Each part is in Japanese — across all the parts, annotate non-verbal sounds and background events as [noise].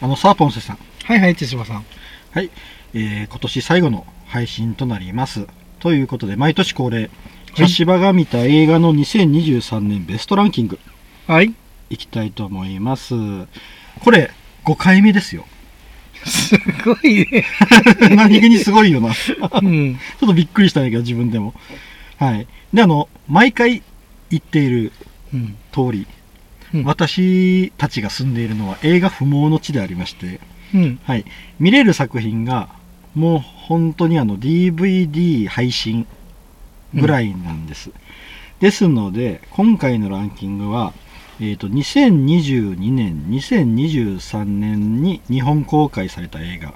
あの、サーポンセさん。はいはい、手島さん。はい。えー、今年最後の配信となります。ということで、毎年恒例、はい橋場が見た映画の2023年ベストランキング、はい。いきたいと思います。これ、5回目ですよ。すごいね。[laughs] 何気にすごいよな。ちょうん。っとびっくりしたんだけど、自分でも。はい。で、あの、毎回言っているうん。通り、うん私たちが住んでいるのは映画不毛の地でありまして、うん。はい。見れる作品が、もう本当にあの DVD 配信ぐらいなんです。ですので、今回のランキングは、えっ、と、2022年、2023年に日本公開された映画う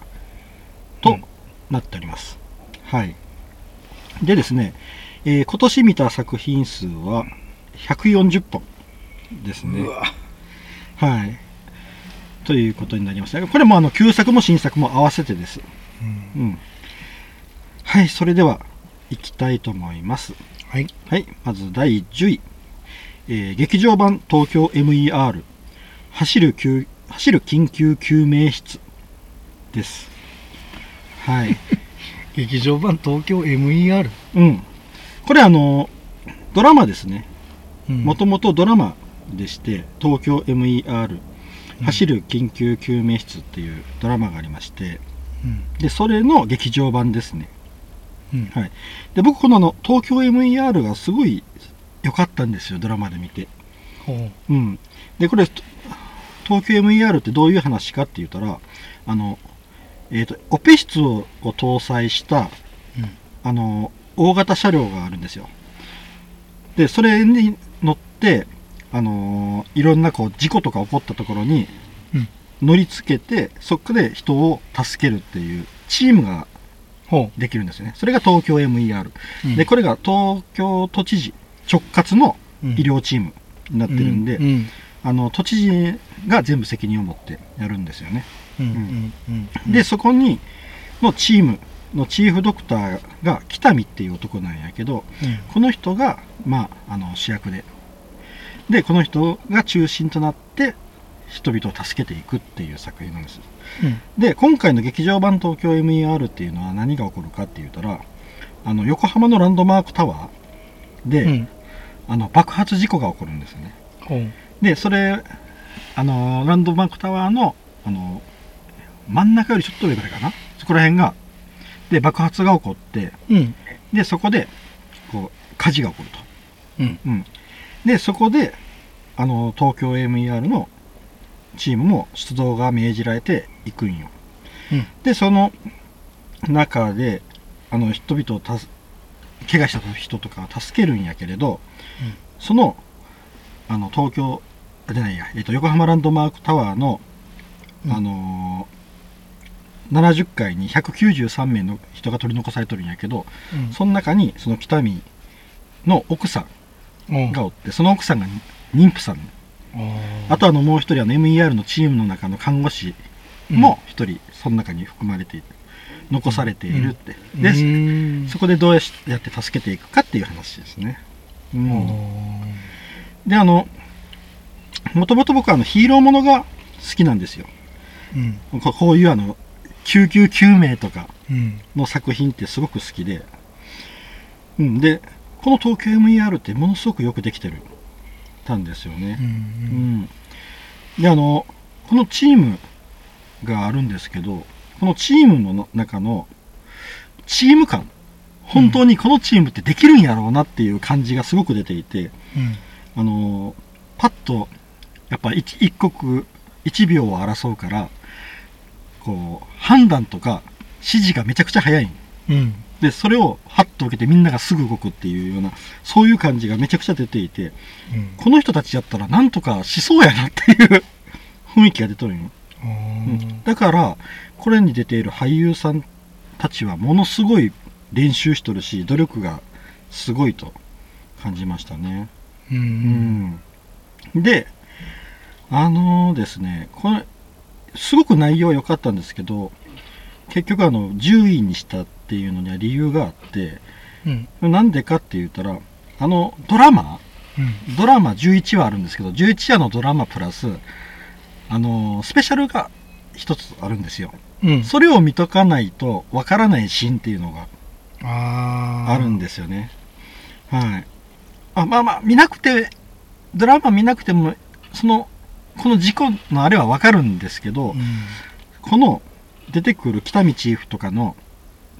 とんなっております。はい。でですね、えー今年見た作品数は140本ですね。はい。ということになりますね。これもあの旧作も新作も合わせてです。うんうん。はい、それでは行きたいと思います。はい。はい、まず第10位。えー劇場版東京 MER 走る救走る緊急救命室です。はい。[laughs] 劇場版東京 MER。うん。これあの、ドラマですね。うんもともとドラマでして、東京 MER 走る緊急救命室っていうドラマがありまして、うん。で、それの劇場版ですね。うん。はい。で、僕このあの、東京 MER がすごい良かったんですよ、ドラマで見て。ほう。うん。で、これ、と東京 MER ってどういう話かって言ったら、あの、えっ、と、オペ室をを搭載した、うんあの、大型車両があるんですよ。で、それに乗って、あのいろんなこう事故とか起こったところにうん乗りつけて、そこで人を助けるっていうチームがほできるんですよね。それが東京 MER。う。で、これが東京都知事直轄のうん医療チームになってるんで、うん。うん。あの都知事が全部責任を持ってやるんですよね。で、そこにのチームのチーフドクターが北見っていう男なんやけど、うん。この人が、まあ、あの主役で、で、この人が中心となって人々を助けていくっていう作品なんです。うん。で、今回の劇場版東京 MER っていうのは何が起こるかって言ったら、あの横浜のランドマークタワーで、うん。あの爆発事故が起こるんですよね。ほう。で、それ、あの、ランドマークタワーの、あの、真ん中よりちょっと上ぐらいかな？そこら辺が、で、爆発が起こって、うん。で、そこで、こう、火事が起こると。うん。うん。で、そこで、あの、東京 MER のチームも出動が命じられていくんよ。うん。で、その中で、あの、人々をたす、怪我した人とかを助けるんやけれど、うんその、あの、東京、あじゃないや、えっと、横浜ランドマークタワーの、うんあのー70階に193名の人が取り残されとるんやけど、うん。その中に、その北見の奥さうんんがおって、その奥さんが妊婦さん。あとあの、もう一人、あの、MER のチームの中の看護師も一人、その中に含まれている。残されているって。うん、で、うんそこでどうやって助けていくかっていう話ですね。ううんん。で、あの、もともと僕はあの、ヒーローものが好きなんですよ。うん。ここういうあの、救急救命とかうん。の作品ってすごく好きで。うん。で、この東京 MER ってものすごくよくできてる、たんですよね。う。うんん。で、あの、このチームがあるんですけど、このチームの中のチーム感、本当にこのチームってできるんやろうなっていう感じがすごく出ていて、うん。あの、パッと、やっぱ一一刻、一秒を争うから、こう、判断とか指示がめちゃくちゃ早いんうん。で、それをハッと受けてみんながすぐ動くっていうような、そういう感じがめちゃくちゃ出ていて、うん。この人たちやったらなんとかしそうやなっていう [laughs] 雰囲気が出とるんよ。あうんーだから、これに出ている俳優さんたちはものすごい練習しとるし、努力がすごいと感じましたね。う。うんん。で、あのですね、これ、すごく内容は良かったんですけど、結局あの、10位にしたっていうのには理由があって、うん。なんでかって言ったら、あの、ドラマうん。ドラマ11話あるんですけど、11話のドラマプラス、あの、スペシャルが一つあるんですよ。うん。それを見とかないとわからないシーンっていうのがあるんですよね。はい。あまあまあ、見なくて、ドラマ見なくても、その、この事故のあれはわかるんですけど、うん。この出てくる北見チーフとかの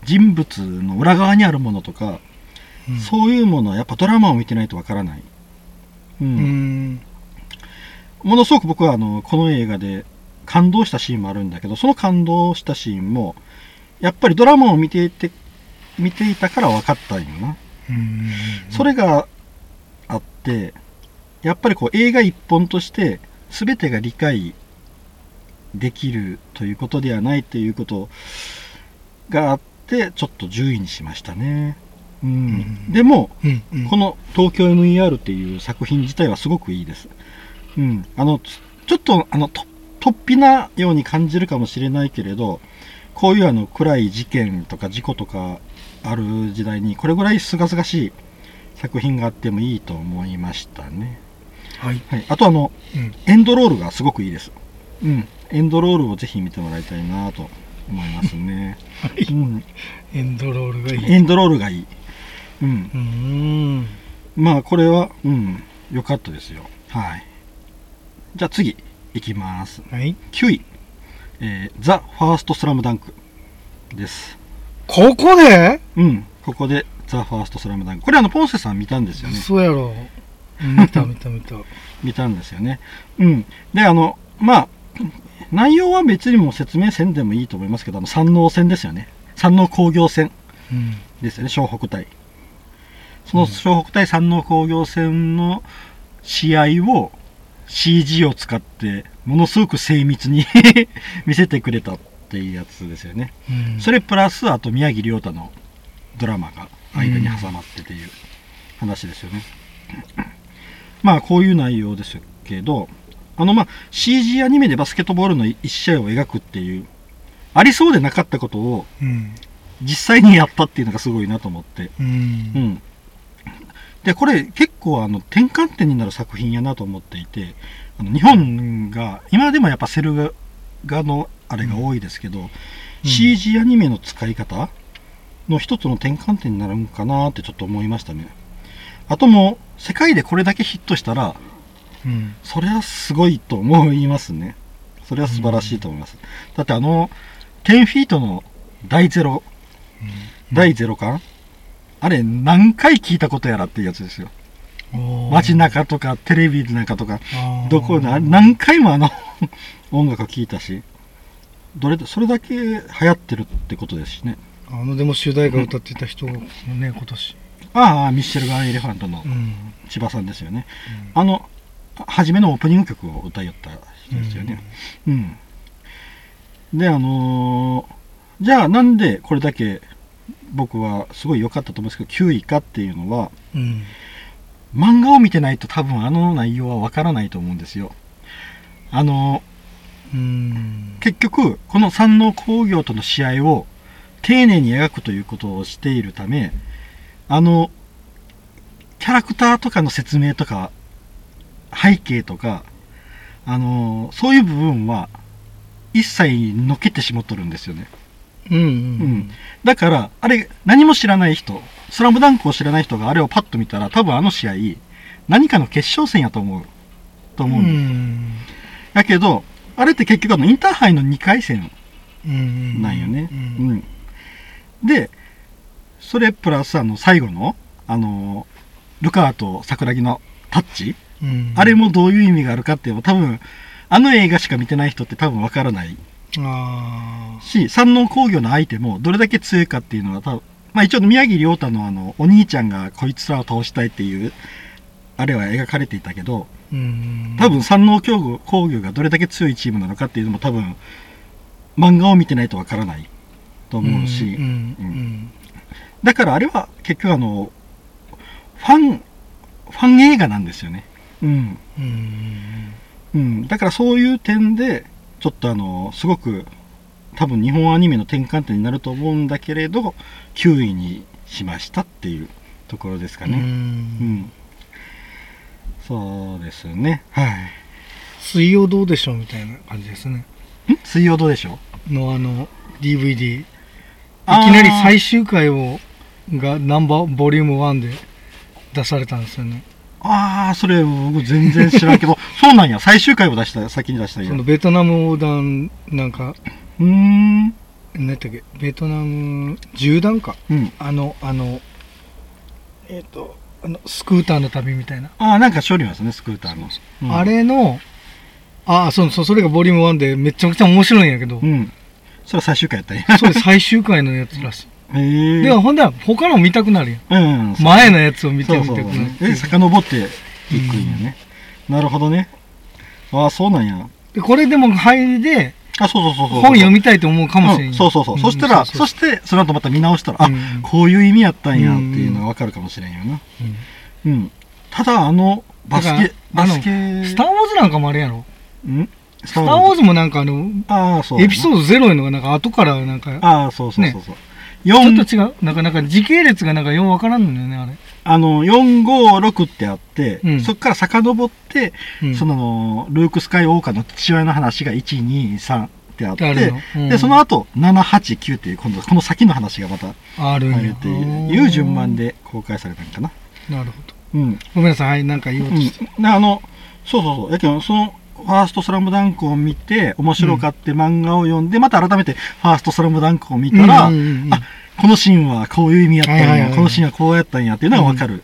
人物の裏側にあるものとか、うん。そういうものはやっぱドラマを見てないとわからない。う。うんん。ものすごく僕はあの、この映画で感動したシーンもあるんだけど、その感動したシーンも、やっぱりドラマを見ていて、見ていたから分かったんよな。うん。それがあって、やっぱりこう映画一本として全てが理解できるということではないということがあって、ちょっと10位にしましたね。うん。うんでも、うん。うん。この東京 MER っていう作品自体はすごくいいです。うん。あの、つちょっと、あの、と、突飛なように感じるかもしれないけれど、こういうあの、暗い事件とか事故とかある時代に、これぐらい清々しい作品があってもいいと思いましたね。はい。はい。あとあの、うん。エンドロールがすごくいいです。うん。エンドロールをぜひ見てもらいたいなと思いますね。はい。うん。エンドロールがいい。エンドロールがいい。うん。うん。まあこれは、うん、良かったですよ。はい。じゃあ次、いきます。はい。9位、えー、ザ・ファースト・スラムダンクです。ここで？うん、ここでザ・ファースト・スラムダンク。これあの、ポンセさん見たんですよね。嘘やろ。うん見た見た見た。[laughs] 見たんですよね。うん。で、あの、まあ、内容は別にも説明せんでもいいと思いますけど、あの、山王戦ですよね。山王工業戦うん。ですよね、湘北隊。その湘北対山王工業戦の試合を CG を使ってものすごく精密に [laughs] 見せてくれたっていうやつですよね。うん。それプラスあと宮城亮太のドラマが間に挟まってっていう話ですよね。まあこういう内容ですけど、あのまあ CG アニメでバスケットボールの一試合を描くっていうありそうでなかったことをうん。実際にやったっていうのがすごいなと思って。う。うんん。で、これ結構あの転換点になる作品やなと思っていて、あの日本が、今でもやっぱセル画のあれが多いですけど、CG アニメの使い方の一つの転換点になるんかなってちょっと思いましたね。あともう、世界でこれだけヒットしたら、うん。それはすごいと思いますね。それは素晴らしいと思います。だってあの、10フィートの第ゼロ、第ゼロ巻あれ何回聞いたことやらっていうやつですよ。街中とかテレビなんかとか、どこで、あ何回もあの [laughs] 音楽を聴いたし、どれだそれだけ流行ってるってことですしね。あのでも主題歌歌ってた人もね今年ああ、ミッシェルガン・エレファントのうん千葉さんですよね。あの、初めのオープニング曲を歌いよった人ですよね。うん。で、あのーじゃあなんでこれだけ僕はすごい良かったと思うんですけど、9位かっていうのは、うん漫画を見てないと多分あの内容はわからないと思うんですよ。あのうん結局、この山王工業との試合を丁寧に描くということをしているため、あの、キャラクターとかの説明とか、背景とか、あの、そういう部分は一切のけてしまっとるんですよね。うんううんん。だから、あれ、何も知らない人、スラムダンクを知らない人があれをパッと見たら、多分あの試合、何かの決勝戦やと思う。と思うんです。んだけど、あれって結局あのインターハイの2回戦うんなんよね。ううんん。で、それプラスあの最後の、あの、ルカワと桜木のタッチ、うん。あれもどういう意味があるかっていうのは多分、あの映画しか見てない人って多分わからない。あし、山王工業の相手もどれだけ強いかっていうのは多分、まあ一応宮城亮太のあの、お兄ちゃんがこいつらを倒したいっていう、あれは描かれていたけど、ーうん。多分山王工工業がどれだけ強いチームなのかっていうのも多分、漫画を見てないとわからないと思うし、うん。うん。だからあれは結局あの、ファン、ファン映画なんですよね。うん。うんうん。だからそういう点で、ちょっとあの、すごく、多分日本アニメの転換点になると思うんだけれど、9位にしましたっていうところですかうんうね。うんん。そうですね。はい。水曜どうでしょうみたいな感じですね水曜どうでしょう？のあの DVD いきなり最終回をがナンバーボリューム1で出されたんですよねああ、それ僕全然知らんけど、[laughs] そうなんや。最終回を出した、先に出したんや。そうのベトナム横断なんかーん。何やったっけ？ベトナム縦断か？うん。あのあのえっ、とあのスクーターの旅みたいな、ああ、なんか処理ますね、スクーターの。うんあれのあそうそうそれがボリューム1でめちゃくちゃ面白いんやけど、うん。それは最終回やったんや。それ最終回のやつらしい。でもほんで他の見たくなるやんうん。前のやつを見てみたくなるえ、遡っていくんやね。なるほどね。ああ、そうなんや。でこれでも入りであ、そうそうそうそう。本読みたいと思うかもしれんようんそうそうそう。んそしたら、そして、その後また見直したら、あうん、こういう意味やったんやっていうのがわかるかもしれんよな。うんうん。ただ、あの、バスだケ、バスケ、スター・ウォーズなんかもあれやろん？ススター・ウォーズもなんかあのああ、そう。エピソードゼロいうのがなんか後からなんかああ、そうそうそうそう。ちょっ4と違う。なんかなんか時系列がなんかようわからんのよねあれ、あの、4、5、6ってあって、うん。そっから遡って、うん、その、ルーク・スカイ・ウォーカーの父親の話が1、2、3ってあって、うん。で、その後、7、8、9っていう、今度、この先の話がまたあるっていう順番で公開されたんかな。なるほど。うん。ごめんなさい。はいなんか言おうとして、あの、そうそうそう。やけど、その、ファーストスラムダンクを見て、面白かって漫画を読んで、また改めてファーストスラムダンクを見たら、あ、このシーンはこういう意味やったんや、このシーンはこうやったんやっていうのがわかる。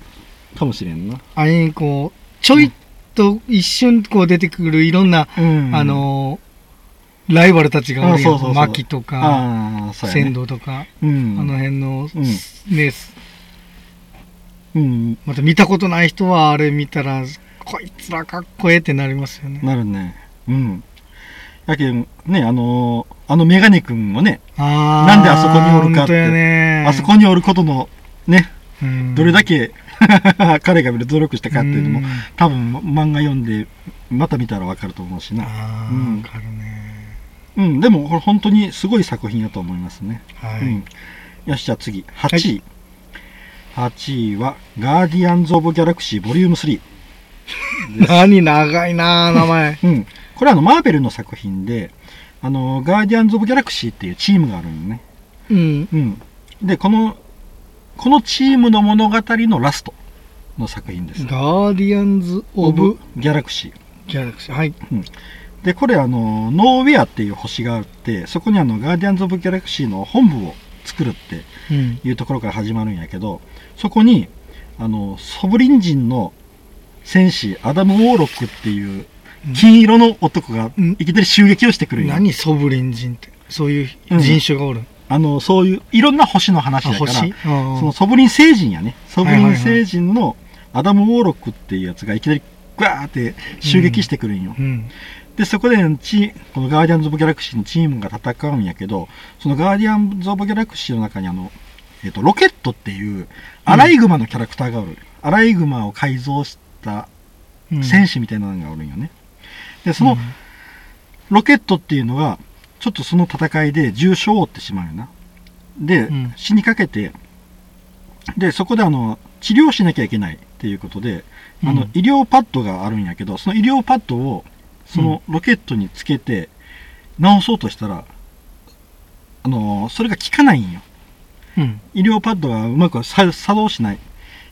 かもしれんな。あれにこうちょいっと一瞬こう出てくるいろんな、うん。あ、のーライバルたちがおるやとか。仙道とか、うん。あの辺の、うん。ねうん、また見たことない人はあれ見たらこいつらかっこええってなりますよねなるね。うん。やけん、ね、あのーあのメガネ君もね、なんであそこにおるかってねあそこにおることの、ね、うんどれだけ [laughs] 彼が努力したかっていうのも、ん多分漫画読んで、また見たらわかると思うしな。あうんーわかるねうん、でもこれ本当にすごい作品だと思いますね。はい、うん。よし、じゃあ次、8位。8位は、ガーディアンズ・オブ・ギャラクシーボリューム3。[laughs] 何長いな名前うん。これはあの、マーベルの作品で、あの、ガーディアンズ・オブ・ギャラクシーっていうチームがあるんよね。うんうん。で、この、このチームの物語のラストの作品です。ガーディアンズ・オブ・ギャラクシー。ギャラクシーはいで、これあの、ノーウェアっていう星があって、そこにあの、ガーディアンズ・オブ・ギャラクシーの本部を作るってうんいうところから始まるんやけど、そこに、あの、ソブリン人の戦士、アダム・ウォーロックっていう金色の男がうん。いきなり襲撃をしてくるんよ。何？ソブリン人ってそういう人種がおる、あの、そういう、いろんな星の話あだから、星。そのソブリン星人やね。ソブリン星人のアダム・ウォーロックっていうやつがいきなりグワーって襲撃してくるんよ。うん。で、そこでチこのガーディアンズ・オブ・ギャラクシーのチームが戦うんやけど、そのガーディアンズ・オブ・ギャラクシーの中にあの、えっ、と、ロケットっていうアライグマのキャラクターがおる。アライグマを改造したうん。戦士みたいなのがおるんよね。で、そのロケットっていうのが、ちょっとその戦いで重傷を負ってしまうよな。で、うん。死にかけて、で、そこであの、治療しなきゃいけないっていうことで、あのうん、医療パッドがあるんやけど、その医療パッドを、そのロケットにつけて、直そうとしたら、あの、それが効かないんよ。うん。医療パッドがうまくさ作動しない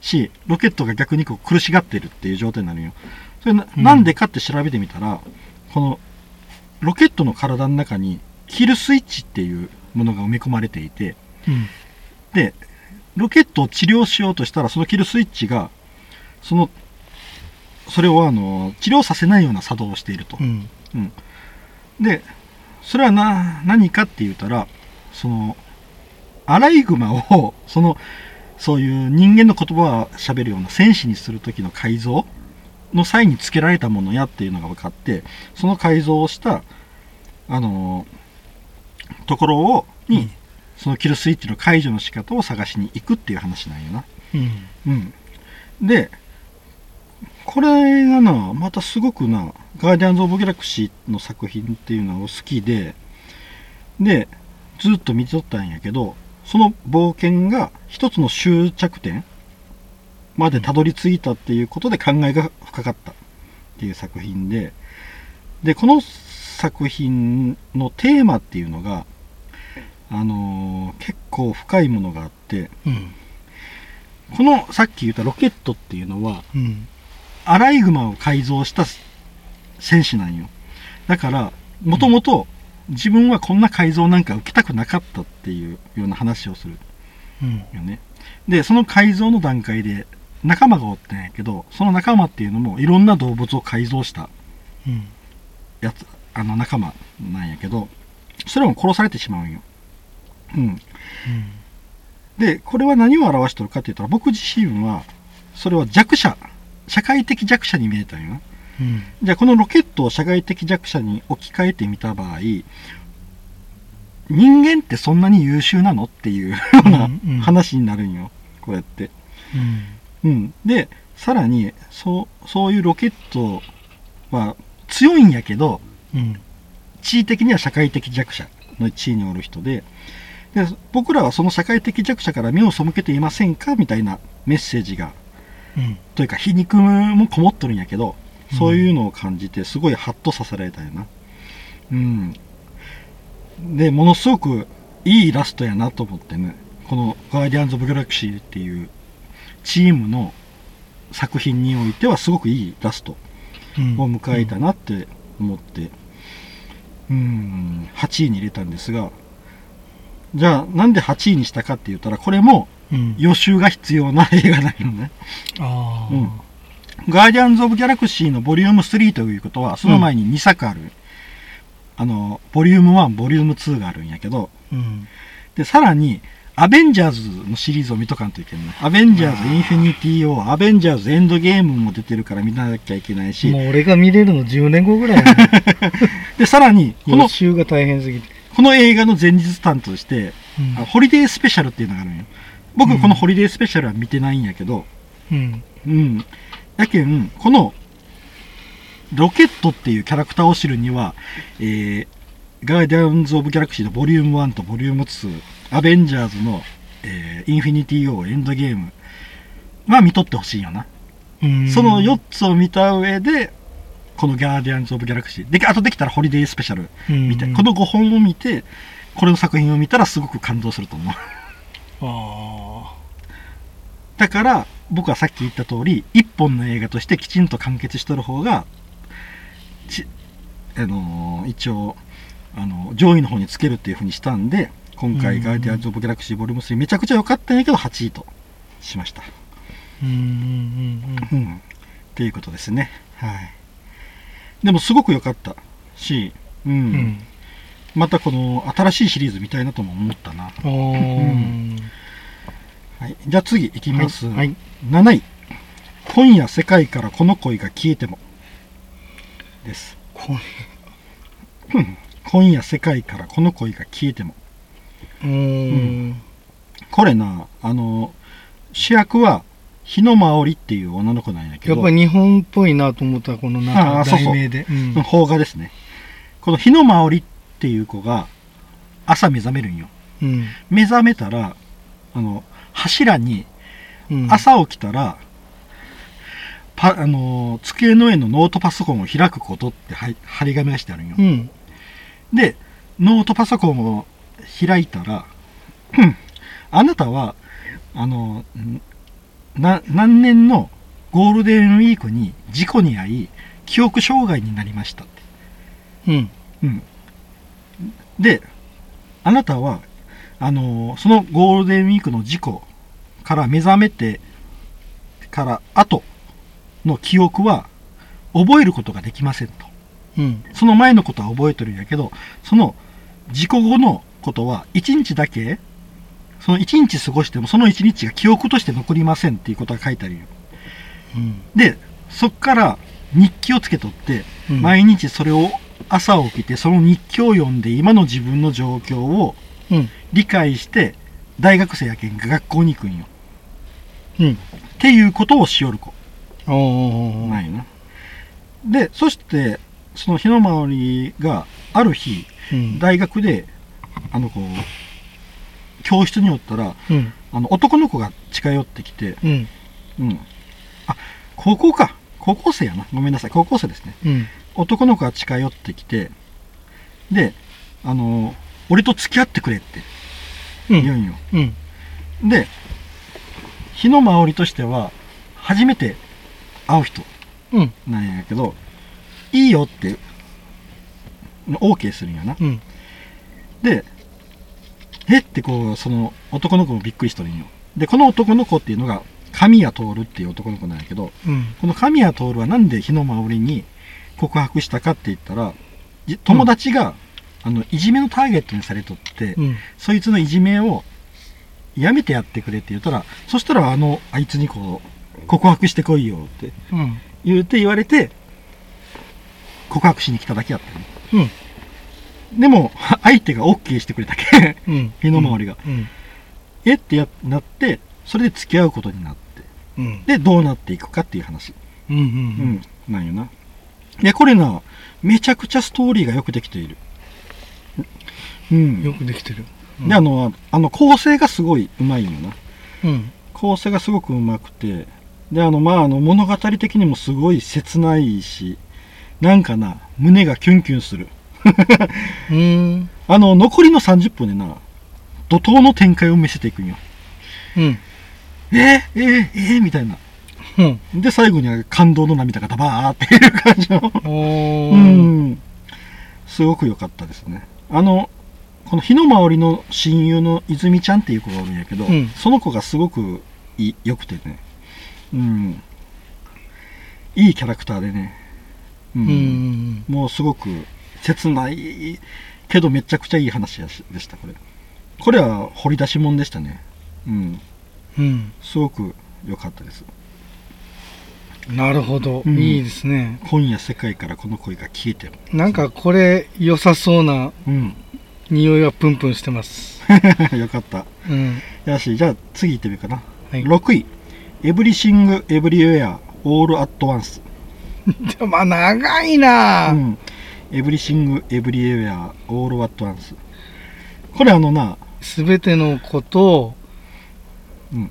し、ロケットが逆にこう苦しがってるっていう状態になるんよ。それな,、うんなんでかって調べてみたら、このロケットの体の中にキルスイッチっていうものが埋め込まれていて、うんで、ロケットを治療しようとしたら、そのキルスイッチが、その、それをあの、治療させないような作動をしているとう。んで、それはな、何かって言ったら、その、アライグマを、その、そういう人間の言葉を喋るような戦士にする時の改造の際に付けられたものやっていうのが分かって、その改造をした、あの、ところを、に、うんそのキルスイッチの解除の仕方を探しに行くっていう話なんよな。うんうん。で、これがな、またすごくな、ガーディアンズ・オブ・ギャラクシーの作品っていうのを好きで、で、ずっと見とったんやけど、その冒険が一つの終着点までたどり着いたっていうことで考えが深かったっていう作品で、で、この作品のテーマっていうのが、あのー結構深いものがあって、うん。このさっき言ったロケットっていうのは、うん。アライグマを改造した戦士なんよ。だから、もともと自分はこんな改造なんか受けたくなかったっていうような話をするうん。で、その改造の段階で仲間がおったんやけど、その仲間っていうのもいろんな動物を改造したうん。あの仲間なんやけど、それも殺されてしまうんよ。うん。で、これは何を表してるかって言ったら、僕自身は、それは弱者、社会的弱者に見えたんよな。うん。じゃあこのロケットを社会的弱者に置き換えてみた場合、人間ってそんなに優秀なのっていうような話になるんよ。こうやって。うん。うん。で、さらに、そう、そういうロケットは強いんやけど、うん。地位的には社会的弱者の地位におる人で、で僕らはその社会的弱者から目を背けていませんかみたいなメッセージが、うん。というか皮肉もこもっとるんやけど、そういうのを感じてすごいハッとさせられたよな。うん。で、ものすごくいいイラストやなと思ってね、このガーディアンズ・オブ・ギャラクシーっていうチームの作品においてはすごくいいイラストうん。を迎えたなって思って、うん、8位に入れたんですが、じゃあなんで8位にしたかって言ったら、これもうん。予習が必要な映画なのね。ああ。うんガーディアンズ・オブ・ギャラクシーのボリューム3ということは、その前に2作ある。あの、ボリューム1、ボリューム2があるんやけど、うん。で、さらに、アベンジャーズのシリーズを見とかんといけない。アベンジャーズ・インフィニティ・ウォー、アベンジャーズ・エンドゲームも出てるから見なきゃいけないし、もう俺が見れるの10年後ぐらいやね [laughs] で、さらに、こ予の、習が大変すぎて。この映画の前日譚として、うんあホリデースペシャルっていうのがあるんよ。僕、うんこのホリデースペシャルは見てないんやけど、うん。うん。やけん、この、ロケットっていうキャラクターを知るには、えー、ガーディアンズ・オブ・ギャラクシーのボリューム1とボリューム2、アベンジャーズの、えー、インフィニティ・ウォー、エンドゲームは見とってほしいよな。うんその4つを見た上で、このガーディアンズ・オブ・ギャラクシー。で、あとできたらホリデースペシャル見て、うんこの5本を見て、これの作品を見たらすごく感動すると思う。あだから、僕はさっき言った通り、一本の映画としてきちんと完結しとる方が、ちあのー一応、あの上位の方につけるっていう風にしたんで、今回、うんガーディアンズ・オブ・ギャラクシー・ボリューム3めちゃくちゃ良かったんやけど、8位としました。あ。うんうんうん。っていうことですね。はい。でも、すごく良かったし、うん。うん。うん。またこの新しいシリーズ見たいなとも思ったな。あーはい。じゃあ次いきます。はい。はい7位。今夜世界からこの恋が消えても。です。今夜世界からこの恋が消えても。うーん。これな、あの、主役は日野真織っていう女の子なんやけど、やっぱり日本っぽいなと思ったこのな題名で。うん邦画ですね。この日野真織っていう子が朝目覚めるんよ。うん。目覚めたら、あの、柱にうん。朝起きたら、パあの机の上のノートパソコンを開くことってはい張り紙がしてあるんよう。ん。で、ノートパソコンを開いたら、う [clears throat] んあなたは、あの、んな、何年のゴールデンウィークに事故に遭い、記憶障害になりましたって。うん。うん。で、あなたは、あの、そのゴールデンウィークの事故から目覚めてから後の記憶は覚えることができませんと。うん。その前のことは覚えてるんやけど、その事故後のことは1日だけ、その1日過ごしてもその1日が記憶として残りませんっていうことが書いてあるよ。うん。で、そっから日記をつけとって、うん毎日それを朝起きてその日記を読んで今の自分の状況をうん。理解して大学生やけんが学校に行くんよ。うん。っていうことをしよる子おーなんよな。で、そして、その日の回りがある日、うん。大学で、あの、こう、教室におったら、うん。あの、男の子が近寄ってきて、うん。うん。あ、高校か。高校生やな。ごめんなさい。高校生ですね。うん。男の子が近寄ってきて、で、あの、俺と付き合ってくれってうん。言うんよ。うん。で、日の回りとしては、初めて会う人うん。なんやけど、いいよって、OK するんやな。うん。で、えってこう、その男の子もびっくりしとるんよ。で、この男の子っていうのが、神谷徹っていう男の子なんやけど、うん。この神谷徹はなんで日の回りに告白したかって言ったら、じ友達が、あの、いじめのターゲットにされとって、うん。そいつのいじめをやめてやってくれって言ったら、そしたらあの、あいつにこう、告白してこいよってうん。言うて言われて、告白しに来ただけやったの。うん。でも、相手が OK してくれたけん、うん。日の回りが。うん。えってやなって、それで付き合うことになって、うん。で、どうなっていくかっていう話。うん。う。うんん、なんよな。いや、これな、めちゃくちゃストーリーがよくできている。うん。よくできてる。で、あの、あの、構成がすごいうまいんよな。うん。構成がすごくうまくて、で、あの、まあ、あの、物語的にもすごい切ないし、なんかな、胸がキュンキュンする。[laughs] うん。[laughs] あの、残りの30分でな、怒涛の展開を見せていくんよ。うん。えー、えー、えー、みたいな。うん。で、最後には感動の涙がダバーっていう感じの。うん。すごく良かったですね。あの、この日の回りの親友の泉ちゃんっていう子がおるんやけど、うんその子がすごくい良くてね。うん。いいキャラクターでね。ううん。うん。もうすごく切ないけどめちゃくちゃいい話でした、これ。これは掘り出し物でしたね。うん。うん。すごく良かったです。なるほど。うんいいですね。今夜世界からこの声が消えても。なんかこれ良さそうなうん。匂いがプンプンしてます。[laughs] よかった。うん。よし、じゃあ次行ってみようかな。はい。6位。エブリシング・エブリウェア・オール・アット・ワンス。でもまあ長いなぁ。うん。エブリシング・エブリウェア・オール・アット・ワンス。これあのな、すべてのことうん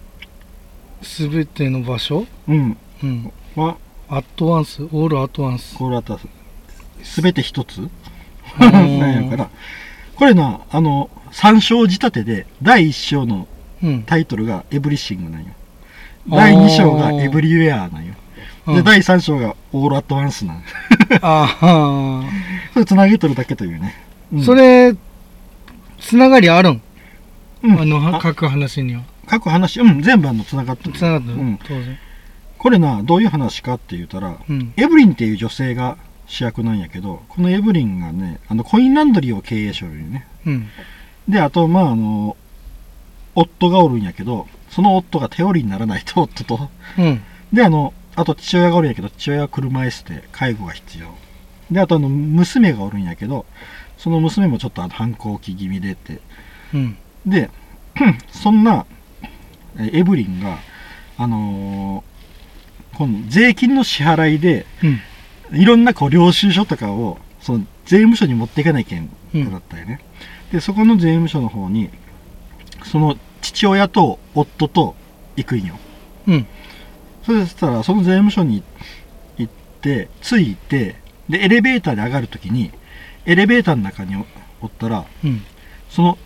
すべての場所？うん。うん。は、アットワンス、オールアットワンス。オール・アット・ワンス。すべて一つ？ー [laughs] なんやから。これな、あの、3章仕立てで、第1章のうん。タイトルがエブリシングなんよ。第2章がエブリウェアなんよ。で、うん第3章がオール・アット・ワンスなん。ああ。[laughs] それ繋げとるだけというね。うんそれ、つながりあるん、うんあの、書く話には。各話、うん、全部あの、繋がってる。つながってる、うん当然。これな、どういう話かって言ったら、うん。エブリンっていう女性が主役なんやけど、このエブリンがね、あの、コインランドリーを経営しよるよね。うん。で、あと、まあ、あの、夫がおるんやけど、その夫が頼りにならないと、夫と。うん。で、あの、あと父親がおるんやけど、父親は車椅子で介護が必要。で、あとあの、娘がおるんやけど、その娘もちょっとあの反抗期気味でって。うん。で、[clears throat] そんな、えエブリンが、あのーこの税金の支払いで、うん。いろんなこう領収書とかを、その税務署に持っていかないけんうんだったよね。で、そこの税務署の方に、その父親と夫と行くんよ。うん。そしたら、その税務署に行って、着いて、で、エレベーターで上がるときに、エレベーターの中におおったら、うん。その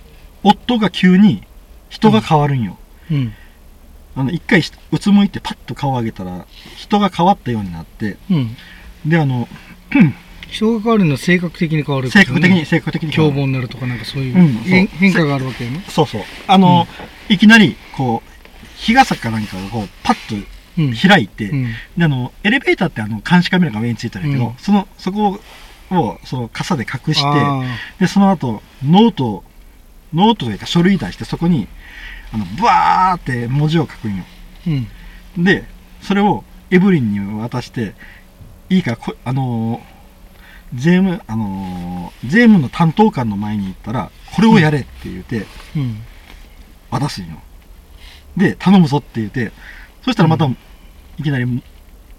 夫が急に人が変わるんよ。うん。あの、一回しうつむいてパッと顔を上げたら、人が変わったようになって、うん。で、あの、[clears throat] 人が変わるのは性格的に変わる、性格的に、。性格的に凶暴になるとかなんかそういう、うん変そう変化があるわけよね。そうそう。あの、いきなり、こう、日傘かなんかがこう、パッうん。と開いて、うん。で、あの、エレベーターってあの、監視カメラが上についてるけど、うんその、そこを、その傘で隠して、あで、その後、ノートを、ノートというか書類出して、そこに、あの、ブワーって文字を書くんよ。で、それをエブリンに渡して、いいか、こあのー税務、あのー税務の担当官の前に行ったら、これをやれって言って、うん。渡すんよ。で、頼むぞって言って、そしたらまた、ういきなり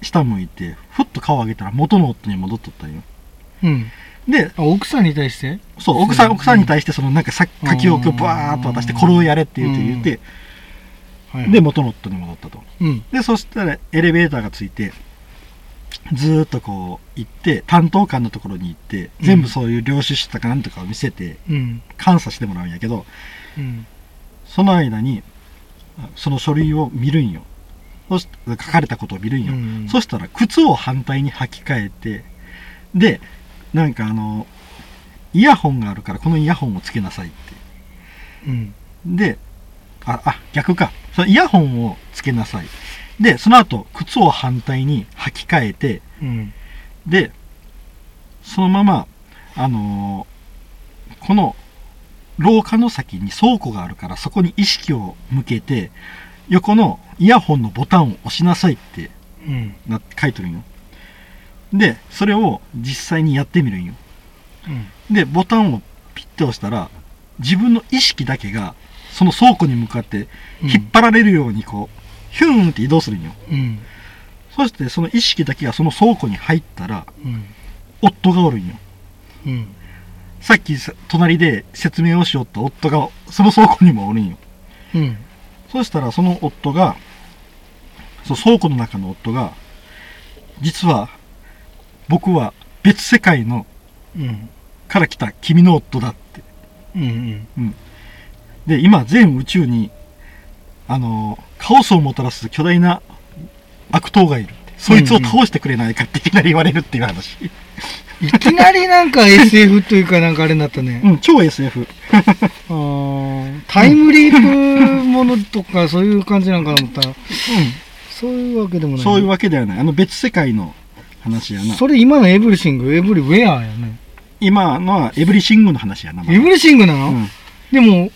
下向いて、ふっと顔を上げたら元の夫に戻っとったんよ。うん。で、あ、奥さんに対して？そう、奥さん、うん奥さんに対して、そのなんかさ書き置きをバーっと渡して、これをやれって言って言って、はい。で、元の夫に戻ったと。うん。で、そしたらエレベーターがついて、ずーっとこう行って、担当官のところに行って、全部そういう領収書とかなんとかを見せて、うん。監査してもらうんやけど、うん。その間に、あその書類を見るんよ。そし書かれたことを見るんよ。うんそしたら、靴を反対に履き替えて、で、なんかあの、イヤホンがあるから、このイヤホンをつけなさいって。うん。で、あ、あ、逆か。そのイヤホンをつけなさい。で、その後、靴を反対に履き替えて、うん。で、そのまま、あのーこの廊下の先に倉庫があるから、そこに意識を向けて、横のイヤホンのボタンを押しなさいってうん。な書いてるんよ。で、それを実際にやってみるんよ。うん。で、ボタンをピッて押したら、自分の意識だけが、その倉庫に向かって引っ張られるようにこう、ヒューンって移動するんよ。うん。そしてその意識だけがその倉庫に入ったら、うん。夫がおるんよ。うん。さっきさ隣で説明をしよった夫が、その倉庫にもおるんよ。うん。そしたらその夫が、その倉庫の中の夫が、実は、僕は別世界の、うん。から来た君の夫だって。うん。で、今、全宇宙に、あの、カオスをもたらす巨大な悪党がいる。そいつを倒してくれないかっていきなり言われるっていう話。いきなりなんか SF というかなんかあれになったね。うん、[laughs] 超 SF。タイムリープものとかそういう感じなんかなと思ったら、そういうわけでもない。そういうわけではない。あの別世界の話やな。それ今のエブリシング、エブリウェアやね。今のはエブリシングの話やな。まだエブリシングなの、うんでも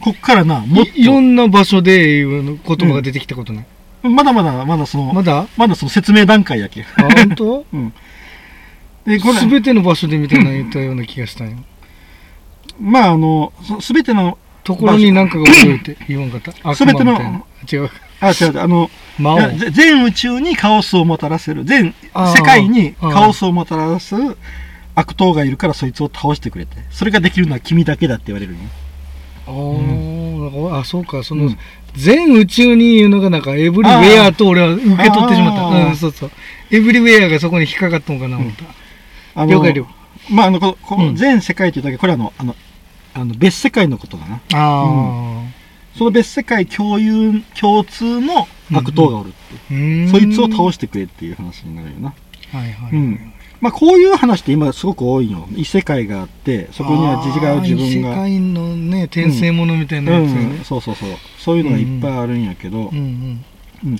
こっからな、もっい、いろんな場所で言葉が出てきたことない。と、まだまだ、まだその、まだ？まだその説明段階やけ。あ、本当？[laughs] で、これ、すべての場所でみたいなの言ったような気がしたんよ。まああの、すべての、ところになんかが覚えて言わんかった。悪魔全ての違う。あ、違う、あの、全宇宙にカオスをもたらせる、全世界にカオスをもたらす悪党がいるからそいつを倒してくれて。それができるのは君だけだって言われるんよ。あーなんかあ、そうか、その、うん全宇宙に言うのがなんかエブリウェアと俺は受け取ってしまった。うん、そうそう。エブリウェアがそこに引っかかったのかな思った。あの了解了まあ、あの、ここうん全世界というだけ、これはあの、あの、あの別世界のことだな。あその別世界共有、共通の悪党がおるって。あ。うーんそいつを倒してくれっていう話になるよな。はいはい。うん。まあ、こういう話って今すごく多いよ。異世界があって、そこには違う自あー異世分が。界のね、転生ものみたいなやつよねうん、。そうそうそう。そういうのがいっぱいあるんやけど、うんうんうん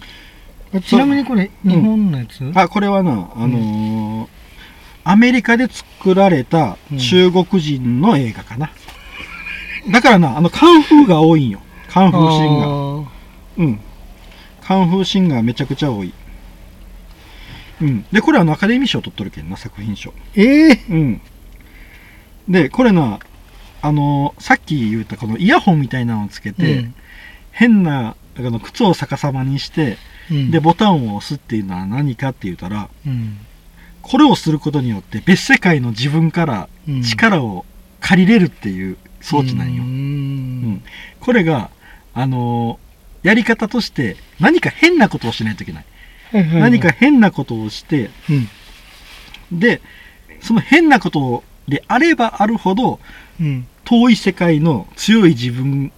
あちなみにこれ、日本のやつ、あ、これはな、あのーアメリカで作られた中国人の映画かな。だからな、あの、カンフーが多いんよ。カンフーシーンが。あうん。カンフーシーンがめちゃくちゃ多い。うん。で、これはあのアカデミー賞取っとるけんな、作品賞。ーええうん。で、これな、あのーさっき言ったこのイヤホンみたいなのをつけて、うん変な、あの、靴を逆さまにして、うんで、ボタンを押すっていうのは何かって言ったら、うんこれをすることによって別世界の自分からうん力を借りれるっていう装置なんよ。ううんんこれが、あのーやり方として何か変なことをしないといけない。何か変なことをして、うんで、その変なことであればあるほど、うん遠い世界の強い自分、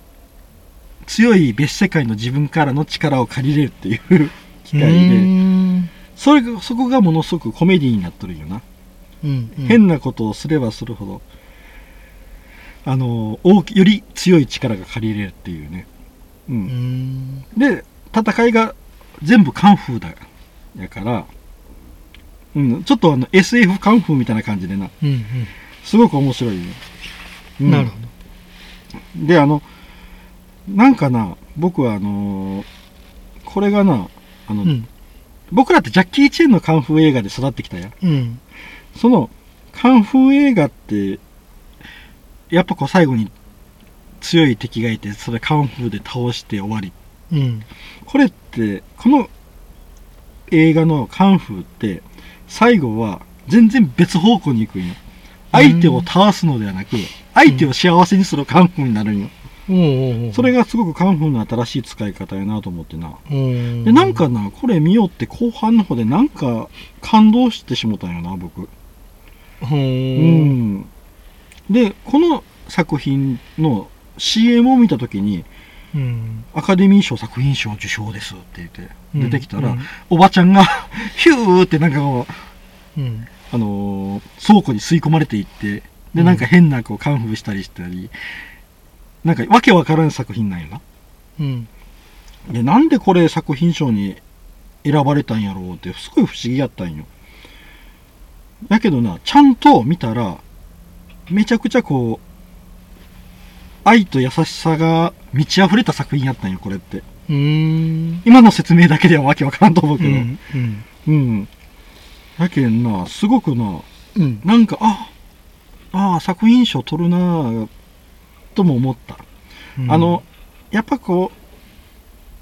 強い別世界の自分からの力を借りれるっていう [laughs] 機会で、んそれが、そこがものすごくコメディになっとるよな。うんうん変なことをすればするほど、あの、大き、より強い力が借りれるっていうね。う。うんんで、戦いが全部カンフーだ。やから、うん、ちょっとあの SF カンフーみたいな感じでな、うんすごく面白いよ。ううんんなるほどで、あの、なんかな、僕はあのーこれがな、あの、うん僕らってジャッキー・チェンのカンフー映画で育ってきたやん。うんその、カンフー映画って、やっぱこう最後に強い敵がいて、それカンフーで倒して終わり。うんこれって、この映画のカンフーって、最後は全然別方向に行くんよ。相手を倒すのではなく、相手を幸せにするカンフーになるんよ。それがすごくカンフーの新しい使い方やなと思ってな。うんで、なんかな、これ見よって後半の方でなんか感動してしもたんよな、僕。ううんん。で、この作品の CM を見たときに、うん。アカデミー賞作品賞受賞ですって言って出てきたら、うん。おばちゃんが [laughs] ヒューってなんかこう、うん。あのー倉庫に吸い込まれていって、で、うんなん。か変なこうカンフーしたりしたり、なんかわけわからん作品なんよな。うん。で、なんでこれ作品賞に選ばれたんやろうって、すごい不思議やったんよ。だけどな、ちゃんと見たら、めちゃくちゃこう、愛と優しさが満ち溢れた作品やったんよ、これって。うん。今の説明だけではわけわからんと思うけど。うんうん。けんな、すごくな、うん。なんか、あ、ああ、作品賞取るなぁとも思った。うん。あの、やっぱこう、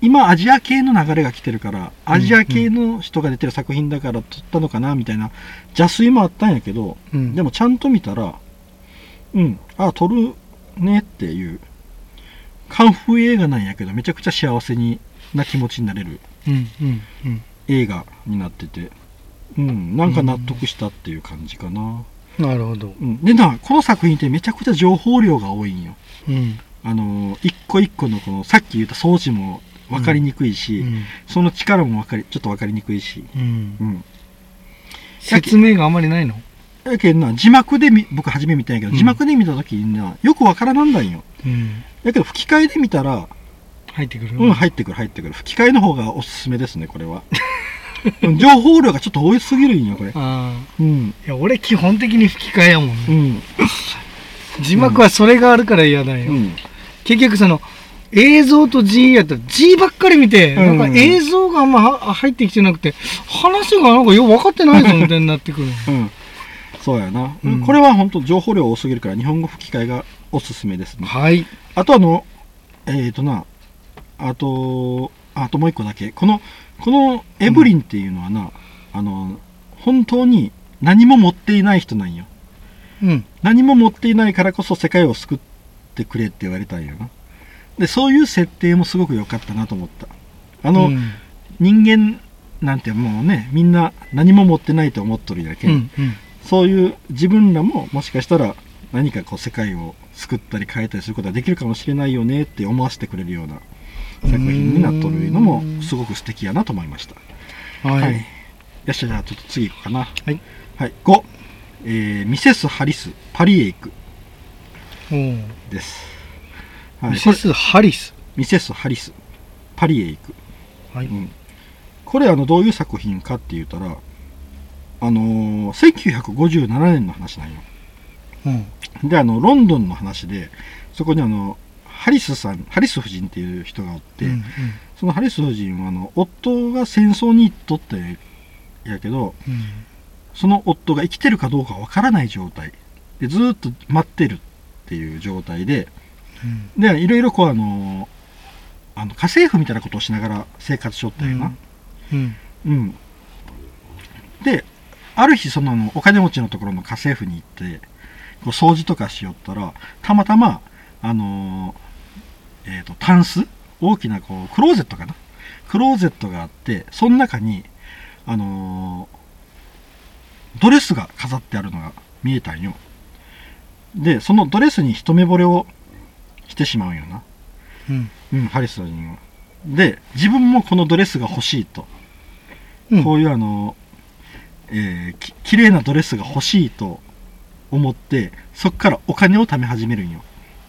今アジア系の流れが来てるから、アジア系の人が出てる作品だから撮ったのかな、みたいな邪推もあったんやけど、うん。でもちゃんと見たら、うん、あ、撮るねっていう、カンフー映画なんやけど、めちゃくちゃ幸せにな気持ちになれるうんうんうん。映画になってて、うん、なんか納得したっていう感じかな。なるほど。うん、でな、この作品ってめちゃくちゃ情報量が多いんよ。うん。あのー一個一個のこの、さっき言った掃除も分かりにくいし、うん。その力も分かり、ちょっと分かりにくいし。うん。うん。説明があんまりないの？だけ字幕で見、僕初め見たんやけど、うん字幕で見た時にな、よく分からなんだんよ。うんだけど吹き替えで見たら、入ってくるうん、入ってくる入ってくる。吹き替えの方がおすすめですね、これは。う [laughs] ん情報量がちょっと多すぎるんよ、これ。あうん。あいや俺基本的に吹き替えやもんねうん。字幕はそれがあるから嫌だよ、うん。結局その映像と字やったら字ばっかり見て、うんなんか映像があんまは入ってきてなくて話がなんかよく分かってないぞみたいになってくるうん。そうやな。うんこれは本当情報量多すぎるから、日本語吹き替えがおすすめですね。はいあとあの、えーとな、あと、あともう一個だけ。この、このエブリンっていうのはな、あの、本当に何も持っていない人なんよ。うん何も持っていないからこそ世界を救ってくれって言われたんよな。で、そういう設定もすごく良かったなと思った。あの、うん人間なんてもうね、みんな何も持ってないと思っとるやけ、うんんうんそういう自分らももしかしたら何かこう世界を救ったり変えたりすることができるかもしれないよねって思わせてくれるような作品になっとるのもすごく素敵やなと思いました。はい、はい。よっしゃ、じゃあちょっと次行こうかな。はい。はい。5、えー、ミセス・ハリス、パリへ行くです。はい、ミセス・ハリスミセス・ハリス、パリへ行く。はいうん、これあのどういう作品かって言ったら、あのー1957年の話なんよ。うん。で、あの、ロンドンの話で、そこにあの、ハリスさん、ハリス夫人っていう人がおって、うんそのハリス夫人はあの、夫が戦争に行っとってやけど、うん。その夫が生きてるかどうかわからない状態。で、ずーっと待ってるっていう状態で、うん。で、いろいろこうあの、あの、家政婦みたいなことをしながら生活しとったよな。うん。うん。で、ある日、そのお金持ちのところの家政婦に行って、こう掃除とかしよったら、たまたま、あのーえっ、と、タンス大きなこう、クローゼットかな？クローゼットがあって、その中に、あのードレスが飾ってあるのが見えたんよ。で、そのドレスに一目惚れをしてしまうんよな。うんうん、ハリス夫人は。で、自分もこのドレスが欲しいと。うんこういうあの、えーき綺麗なドレスが欲しいと思って、そこからお金を貯め始めるんよ。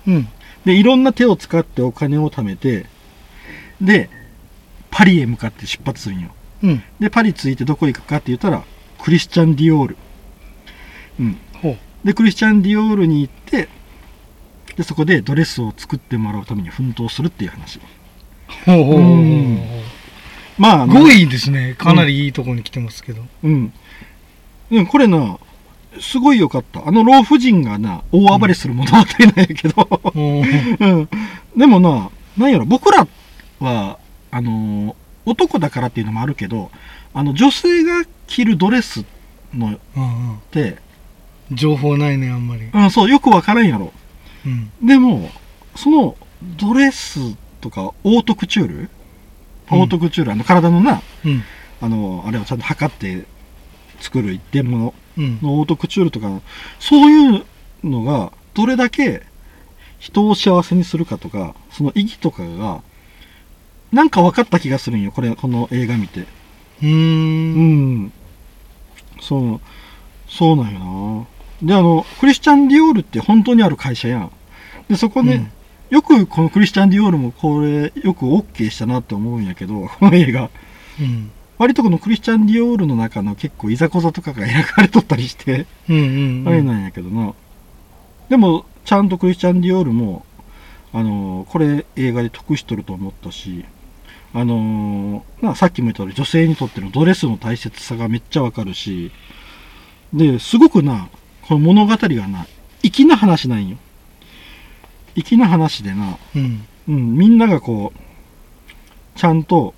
うんで、いろんな手を使ってお金を貯めて、で、パリへ向かって出発するんよ。うんで、パリ着いてどこ行くかって言ったら、クリスチャン・ディオール。うん。ほうで、クリスチャン・ディオールに行って、で、そこでドレスを作ってもらうために奮闘するっていう話。ほうほうほうほううんまあ、あの5位ですねかなりいいところに来てますけどうん。でもこれな、すごい良かった。あの老婦人がな、大暴れする物語なんやけど。うん。[laughs] でもな、なんやろ、僕らは、あのー男だからっていうのもあるけど、あの、女性が着るドレスのっうんうんて、情報ないねあんまりうん、そう、よくわからんやろ。うんでも、その、ドレスとかオートクチュール、うんオートクチュールあの体のなうん。あのあれをちゃんと測って作る一点物うん。のオートクチュールとかそういうのがどれだけ人を幸せにするかとかその意義とかがなんか分かった気がするんよこれこの映画見てうん。んそうそうなんよなであのクリスチャン・ディオールって本当にある会社やんでそこで、うんよくこのクリスチャン・ディオールもこれよく OK したなって思うんやけど [laughs] この映画うん。割とこのクリスチャン・ディオールの中の結構いざこざとかが描かれとったりしてうんうん。あれなんやけどな。でも、ちゃんとクリスチャン・ディオールも、あのーこれ映画で得しとると思ったし、あのーなさっきも言ったように女性にとってのドレスの大切さがめっちゃわかるし、で、すごくな、この物語がな、粋な話なんよ。粋な話でな、うん。うん、みんながこう、ちゃんと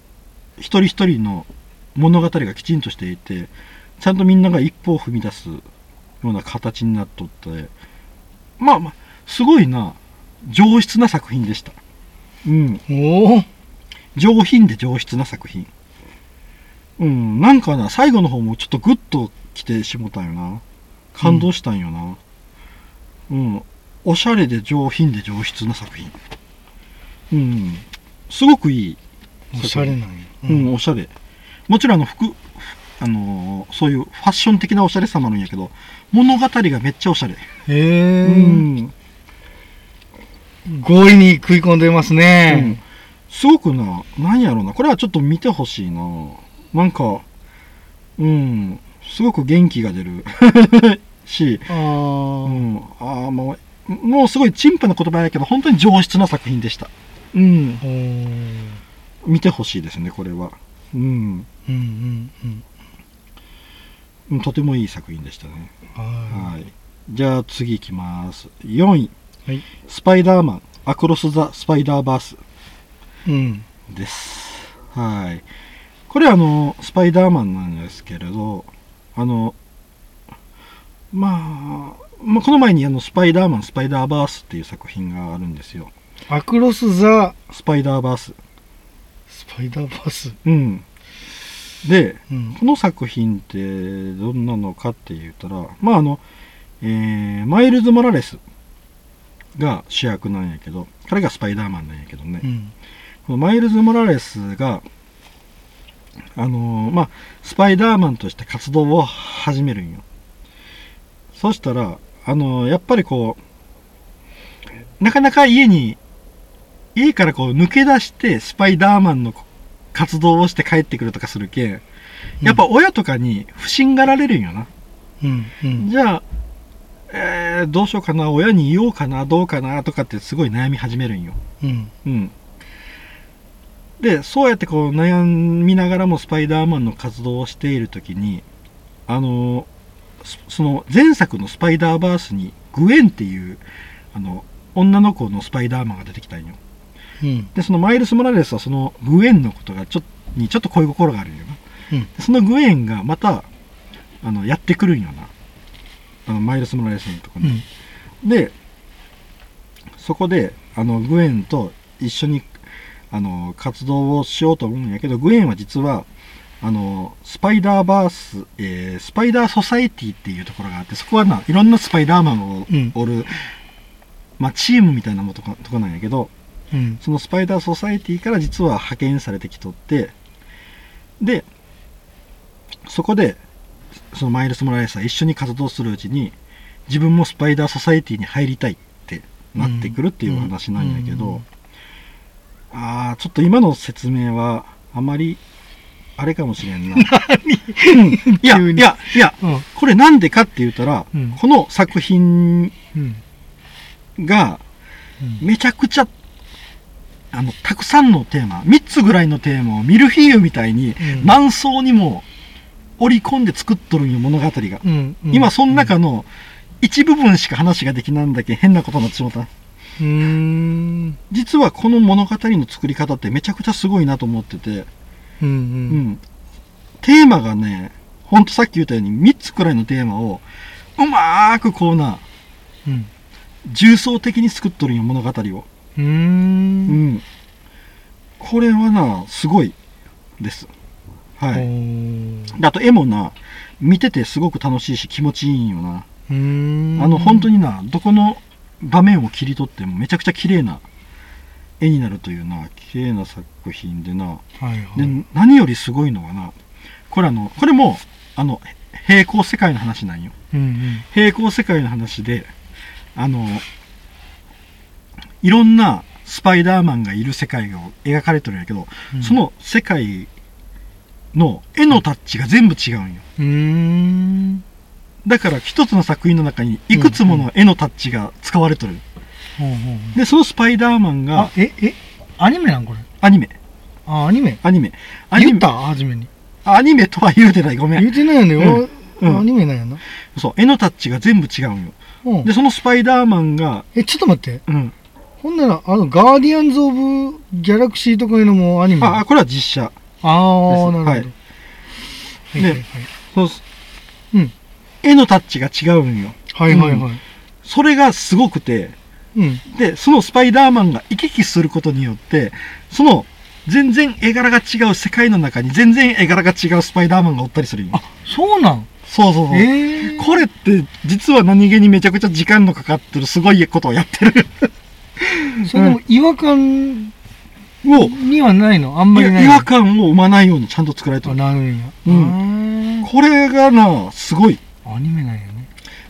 一人一人の物語がきちんとしていて、ちゃんとみんなが一歩を踏み出すような形になっとって、まあまあ、すごいな、上質な作品でした。うん、おお。上品で上質な作品。うん、なんかな、最後の方もちょっとグッと来てしもたんよな。感動したんよな。うん、おしゃれで上品で上質な作品。うん、すごくいい。おしゃれなんや。うん、おしゃれ。もちろんあの服、あのーそういうファッション的なおしゃれさもあるんやけど、物語がめっちゃおしゃれ。へえ。うん。強引に食い込んでますうんね。すごくな、なんやろうな、これはちょっと見てほしいな。なんか、うん、すごく元気が出る [laughs] し、あうあ。ん、ああ、もう、もうすごい陳腐な言葉やけど、本当に上質な作品でした。うん、見てほしいですね、これは。うん、うんうんうん。うんとてもいい作品でしたね。ははい。じゃあ次いきます。4位、い。はい。スパイダーマン、アクロス・ザ・スパイダーバース。うん。です。はい。これあの、スパイダーマンなんですけれど、あの、まあ、まあ、この前にあの、スパイダーマン、スパイダーバースっていう作品があるんですよ。アクロス・ザ・スパイダーバース。スパイダーバース？うん。で、うん。この作品ってどんなのかって言ったら、まああの、えー、マイルズ・モラレスが主役なんやけど、彼がスパイダーマンなんやけどね。うん。このマイルズ・モラレスが、あのーまあ、スパイダーマンとして活動を始めるんよ。そしたら、あのーやっぱりこう、なかなか家に、家からこう抜け出してスパイダーマンの活動をして帰ってくるとかするけん、やっぱ親とかに不信がられるんよな。うん。うん。じゃあ、えーどうしようかな、親に言おうかな、どうかな、とかってすごい悩み始めるんよ。うん。うん。で、そうやってこう悩みながらもスパイダーマンの活動をしているときに、あの、そその前作のスパイダーバースにグエンっていう、あの、女の子のスパイダーマンが出てきたんよ。うん。で、そのマイルス・モラレスはそのグエンのことがちょっと、にちょっと恋心があるんよな。うん。でそのグエンがまた、あの、やってくるんよな。あの、マイルス・モラレスのとこうに。ん。で、そこで、あの、グエンと一緒に、あの、活動をしようと思うんやけど、グエンは実は、あの、スパイダーバース、えースパイダーソサエティっていうところがあって、そこはな、いろんなスパイダーマンをうん。おる、まあ、チームみたいなもとことこなんやけど、うん。そのスパイダーソサエティから実は派遣されてきとって、で、そこで、そのマイルス・モラレスは一緒に活動するうちに、自分もスパイダーソサエティに入りたいってなってくるっていうお話なんやけど、うん。うん。ああ、ちょっと今の説明は、あまり、あれかもしれんな。うんいや、いや、いや、うん。これなんでかって言ったら、うんこの作品うん。が、うん。めちゃくちゃ、あの、たくさんのテーマ、3つぐらいのテーマをミルフィーユみたいにうん何層にも織り込んで作っとるんよ、物語が。うん。今、その中の一部分しか話ができないんだけ変なことになってしまった。うーん。実はこの物語の作り方ってめちゃくちゃすごいなと思ってて、うん。う。うんん。テーマがね、ほんとさっき言ったように3つくらいのテーマをうまーくこうな、うん。重層的に作っとるんよ、物語を。ううー。うんん。これはな、すごいです。はおい。あと絵もな、見ててすごく楽しいし気持ちいいんよな。うーん。あの、本当にな、どこの場面を切り取ってもめちゃくちゃ綺麗な絵になるというな、綺麗な作品でな。はいはい。で、何よりすごいのはな、これあの、これも、あの、平行世界の話なんよ。うんうん。平行世界の話で、あの、いろんなスパイダーマンがいる世界が描かれてるんやけど、うんその世界の絵のタッチが全部違うんよ。だから一つの作品の中にいくつもの絵のタッチが使われてる。で、そのスパイダーマンあが、え、え、アニメなんこれ？アニメ、あ、アニメ？アニメ、アニメ言った、初めに。アニメとは [laughs] 言うてない、ごめん。言うてないよね。うんうんおアニメなんやな。そう、絵のタッチが全部違うんよ。うんで、そのスパイダーマンが、え、ちょっと待って。うん。ほんなら、あの、ガーディアンズ・オブ・ギャラクシーとかいうのもアニメ？あ、あこれは実写。あー、なるほど。はいはいはいはい。そううん。絵のタッチが違うんよ。はいはいはい。それがすごくて、うん。で、そのスパイダーマンが行き来することによって、その、全然絵柄が違う世界の中に全然絵柄が違うスパイダーマンがおったりするあ。、そうなん？そうそうそう。ええー。これって、実は何気にめちゃくちゃ時間のかかってるすごいことをやってる。[laughs] それでも違和感を、にはないの？あんまりない違の和感を生まないようにちゃんと作られてある。なるんや。うんあこれがな、すごい。ーアニメなんやね。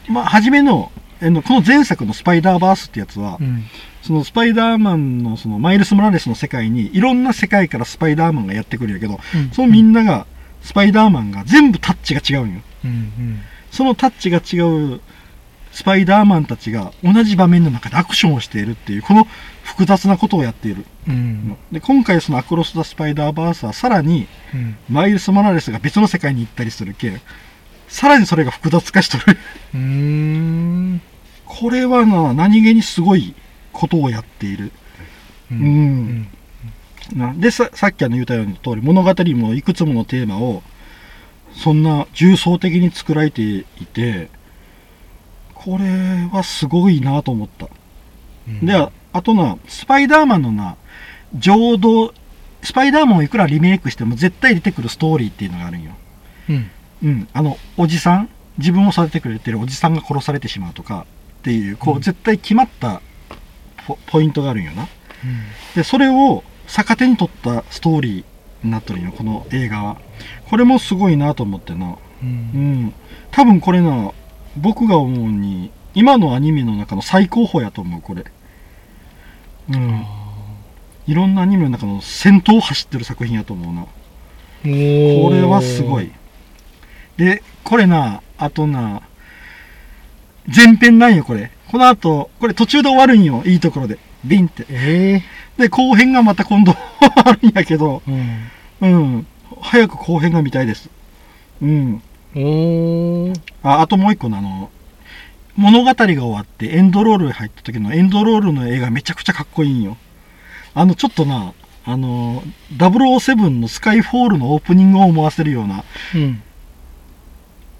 まあ、初めの、この前作のスパイダーバースってやつは、うん。そのスパイダーマンのそのマイルス・モラレスの世界にいろんな世界からスパイダーマンがやってくるんやけど、うんそのみんなが、スパイダーマンが全部タッチが違うんよ。うんそのタッチが違うスパイダーマンたちが同じ場面の中でアクションをしているっていう、この複雑なことをやっている。うん。うん。で、今回そのアクロス・ザ・スパイダーバースはさらに、うん。マイルス・モラレスが別の世界に行ったりするけん、さらにそれが複雑化しとる。うーん。これはな、何気にすごいことをやっている。ううん。なでささっきあの言ったように通り物語もいくつものテーマをそんな重層的に作られていてこれはすごいなと思った、うん。でああとなスパイダーマンのな浄土スパイダーマンをいくらリメイクしても絶対出てくるストーリーっていうのがあるんよ。うん。うん。あのおじさん自分を育ててくれてるおじさんが殺されてしまうとかっていうこう絶対決まったポポイントがあるんよなうんで、それを逆手に取ったストーリーになってるんよ、この映画は。これもすごいなと思ってな。う。うんん。多分これな、僕が思うに、今のアニメの中の最高峰やと思う、これ。うん。いろんなアニメの中の先頭を走ってる作品やと思うな。これはすごい。。で、これな、あとな、前編なんよ、これ。この後、これ途中で終わるんよ、いいところで。ビンって。えで、後編がまた今度 [laughs] あるんやけど、えうん。うん。早く後編が見たいです。うん。おー。あ、あともう一個のあの、物語が終わってエンドロールに入った時のエンドロールの映画めちゃくちゃかっこいいんよ。あの、ちょっとな、あの、007のスカイフォールのオープニングを思わせるような、うん。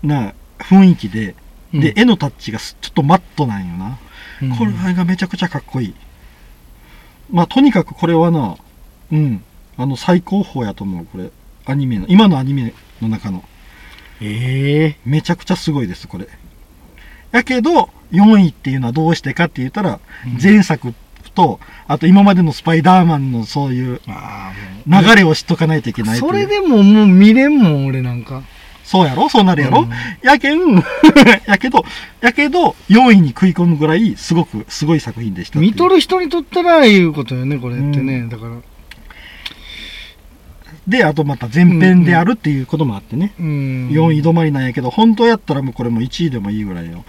な、雰囲気で、うんで、絵のタッチがすちょっとマットなんよな。うんこれがめちゃくちゃかっこいい。まあ、とにかくこれはな、うん、あの、最高峰やと思う、これ。アニメの、今のアニメの中の。ええめちゃくちゃすごいです、これ。やけど、4位っていうのはどうしてかって言ったら、うん前作と、あと今までのスパイダーマンのそういう。流れを知っとかないといけないそれでももう見れんもん、俺なんか。そうやろ？そうなるやろ、うんやけん、[laughs] やけど、やけど、4位に食い込むぐらい、すごく、すごい作品でした。見とる人にとったらいうことよね、これってね。だから。で、あとまた前編であるっていうこともあってね。うん。4位止まりなんやけど、本当やったらもうこれも1位でもいいぐらいの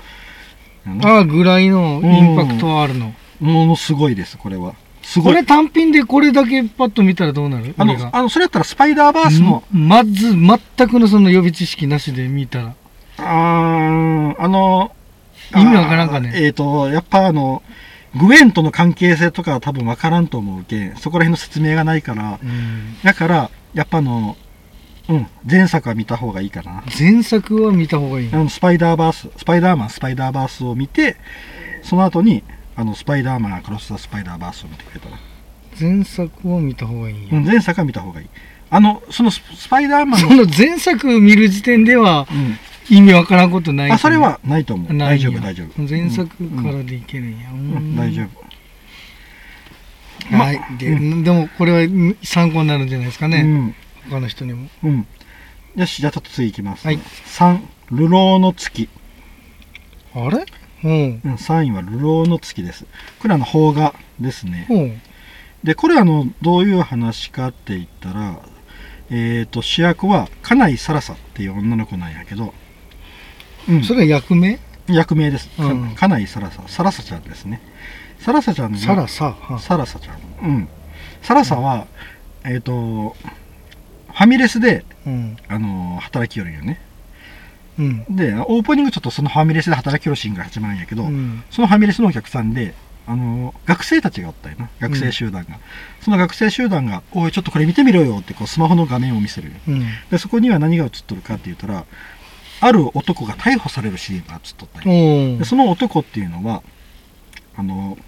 ああ、ぐらいのインパクトはあるの。ものすごいです、これは。すごい。これ単品でこれだけパッと見たらどうなる？あのあの、それやったらスパイダーバースの、んまず、全くのその予備知識なしで見たら。あーあの、意味わからんかねえっ、と、やっぱあの、グエンとの関係性とかは多分わからんと思うけん、そこら辺の説明がないから、うんだから、やっぱあの、うん、前作は見た方がいいかな。前作は見た方がいいあ。の、スパイダーバース、スパイダーマン、スパイダーバースを見て、その後に、あのスパイダーマンクロス・ザ・スパイダーバースを見てくれたら、前作を見た方がいいうん、前作は見た方がいい。あのそのススパイダーマンその、の前作見る時点ではうん。意味わからんことないあそれはないと思う。大丈夫大丈夫。前作うんからでいけるんや、うんうん。大丈夫。はい。で,、うでもこれは参考になるんじゃないですかね、うん。他の人にも。うん。よしじゃあちょっと次いきます、はい。3流浪の月。あれ？うん。うん3位は流浪の月です。これはあの邦画ですね。うん。でこれあのどういう話かって言ったらえー、と主役は金井サラサっていう女の子なんやけど、うん、それは役名？役名です、かうん。金井サラササラサちゃんですね。サラサちゃんがサラサはサラサちゃん。うん。サラサは、えっ、とファミレスで、うん。あの働きよるんよねうん。でオープニングちょっとそのファミレスで働きよるシーンが始まるんやけど、うん。そのファミレスのお客さんで、あの学生たちがおったよな。学生集団が、その学生集団が「おいちょっとこれ見てみろよ」ってこうスマホの画面を見せる。でそこには何が映っとるかって言ったらある男が逮捕されるシーンが映っとったでその男っていうのはあの、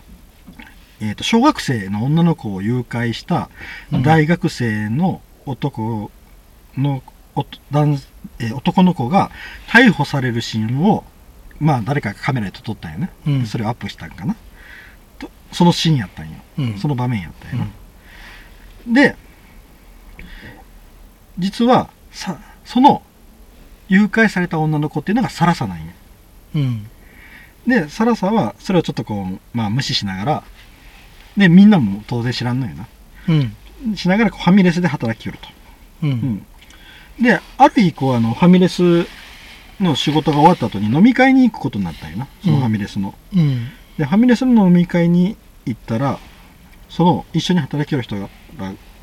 えー、と小学生の女の子を誘拐したうん。大学生の男の、男えー男の子が逮捕されるシーンをまあ誰かがカメラで撮ったんよね、うん。それをアップしたんかな。とそのシーンやったんよ、うん。その場面やったんよな、で実はさその誘拐された女の子っていうのがサラサなんようん。でサラサはそれをちょっとこう、まあ、無視しながらでみんなも当然知らんのようん。なしながらこうファミレスで働きよると、ううんん、である日こうあのファミレスの仕事が終わった後に飲み会に行くことになったんよな。そのファミレスの、うん。でファミレスの飲み会に行ったらその一緒に働きよる人が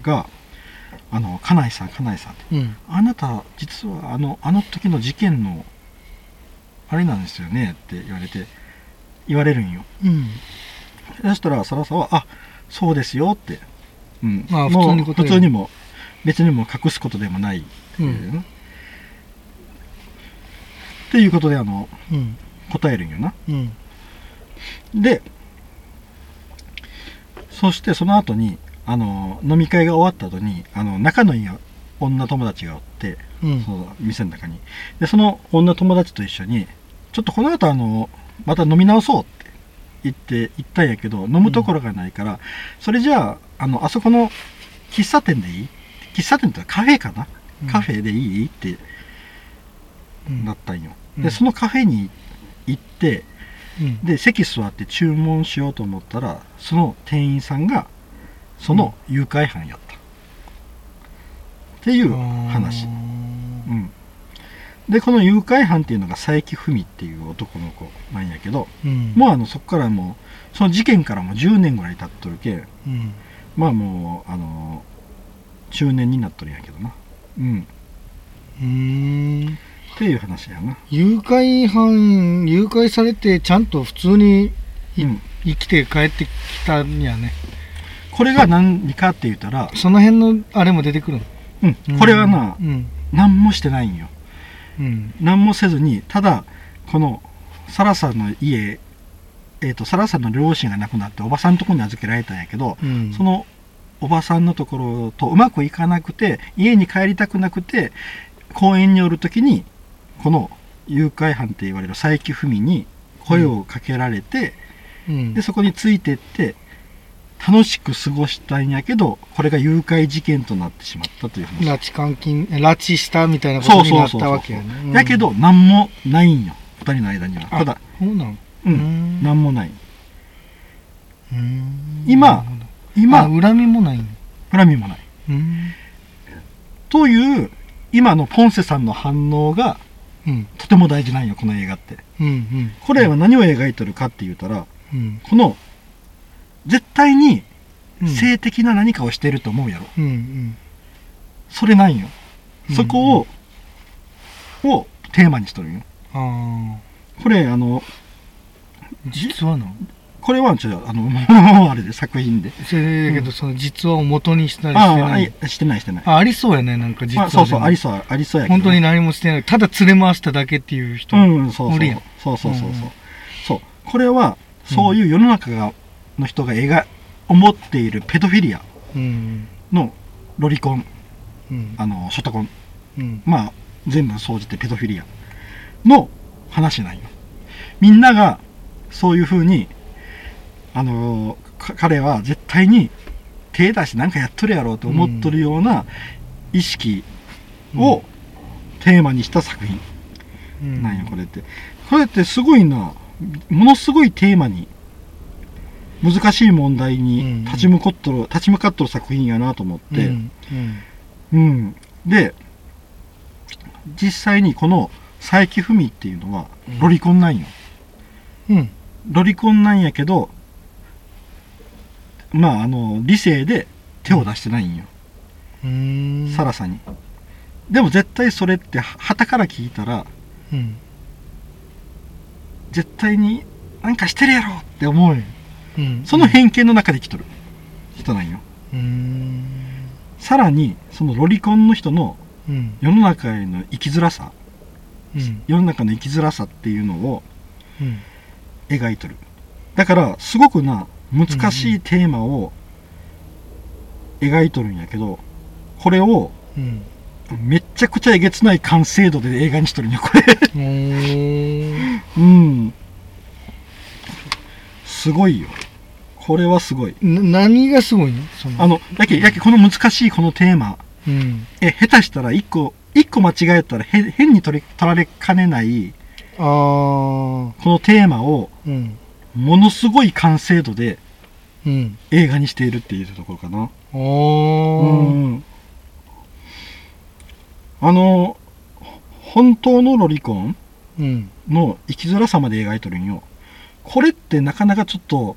が「あの金井さん金井さん」って。うん「あなた実はあのあの時の事件のあれなんですよね」って言われて言われるんよ。うん。そしたらサラサは「あそうですよ」って、うん、まあ普通にも別にも隠すことでもないってういう。な、っていうことであのうん。答えるんよな。うん。でそしてその後にあの飲み会が終わった後にあの仲のいい女友達がおって、うん。その店の中に。でその女友達と一緒にちょっとこの後あのまた飲み直そうって言って行ったんやけど飲むところがないから、それじゃああのあそこの喫茶店でいい？喫茶店ってカフェかな、カフェでいい？ってうん。なったんよ、うん。でそのカフェに行ってうん。で席座って注文しようと思ったらその店員さんがその誘拐犯やった、っていう話、うん、でこの誘拐犯っていうのが佐伯文っていう男の子なんやけどうん。もうあのそこからもうその事件からもう10年ぐらい経っとるけんうん。まあもうあの中年になっとるんやけどな。うん。うーんっていう話やな。誘拐犯誘拐されてちゃんと普通にいうん。生きて帰ってきたんやね。これが何かって言ったら、その辺のあれも出てくるの？うん、これはな、うん。何もしてないんよ。うん。何もせずにただこのサラさんの家えー、とサラさんの両親が亡くなっておばさんのところに預けられたんやけど、うん。そのおばさんのところとうまくいかなくて家に帰りたくなくて公園におる時にこの誘拐犯って言われる佐伯文に声をかけられて、うん。でそこについてって楽しく過ごしたんやけどこれが誘拐事件となってしまったという話。拉致監禁え拉致したみたいなことになったわけやね。うん。やけど何もないんよ。二人の間には。あただそうなん。ううん。ん何もない。うん。今今。あ恨みもないん恨みもない。うん。という今のポンセさんの反応がうん。とても大事なんよこの映画って。うんうん。これは何を描いてるかって言ったらうん。この絶対にうん。性的な何かをしてると思うやろ、うんうん。それないんよ。うんそこを、をテーマにしとるんよ。あこれあのあ実はなこれは違うあのもう [laughs] あれで作品で。それだけどその実話を元にしたりしてああないいしてないしてない。あありそうやねなんか実まあ、話そうそうありそうありそうやけど。本当に何もしてない。ただ連れ回しただけっていう人うんそうそう。そうそうそうそう、うん。そう。これはそういう世の中がの人が描思っているペドフィリアうん。のロリコン。うん。あのショタコン。うん。まあ全部総じてペドフィリアの話なんよ。みんながそういう風にあのか彼は絶対に手出してなんかやっとるやろうと思っとるような意識をテーマにした作品うん。なんよこれって。これってすごいなものすごいテーマに難しい問題に立ち向かっとる、立ち向かっとる作品やなと思って、うん。うん、で実際にこの佐伯文っていうのはうん。ロリコンなんよ、うん。ロリコンなんやけどまああの理性で手を出してないんよ、うん。サラサに。でも絶対それってはたから聞いたらうん。絶対になんかしてるやろって思うよ。うん。その偏見の中で来とる。人なんよ。うん。さらにそのロリコンの人のうん。世の中への生きづらさうん。世の中の生きづらさっていうのをうん。描いとる。だからすごくな難しいテーマを描いとるんやけどこれをうんめっちゃくちゃえげつない完成度で映画にしとるんやこれ。[laughs] うん。すごいよ。これはすごい。な何がすごいの？その。あのやけやけこの難しいこのテーマ。うん。え下手したら一個一個間違えたらへ変に取り取られかねないこのテーマをうんものすごい完成度でうん。映画にしているっていうところかな。うん。あの本当のロリコンうん。の生きづらさまで描いとるんよ。これってなかなかちょっと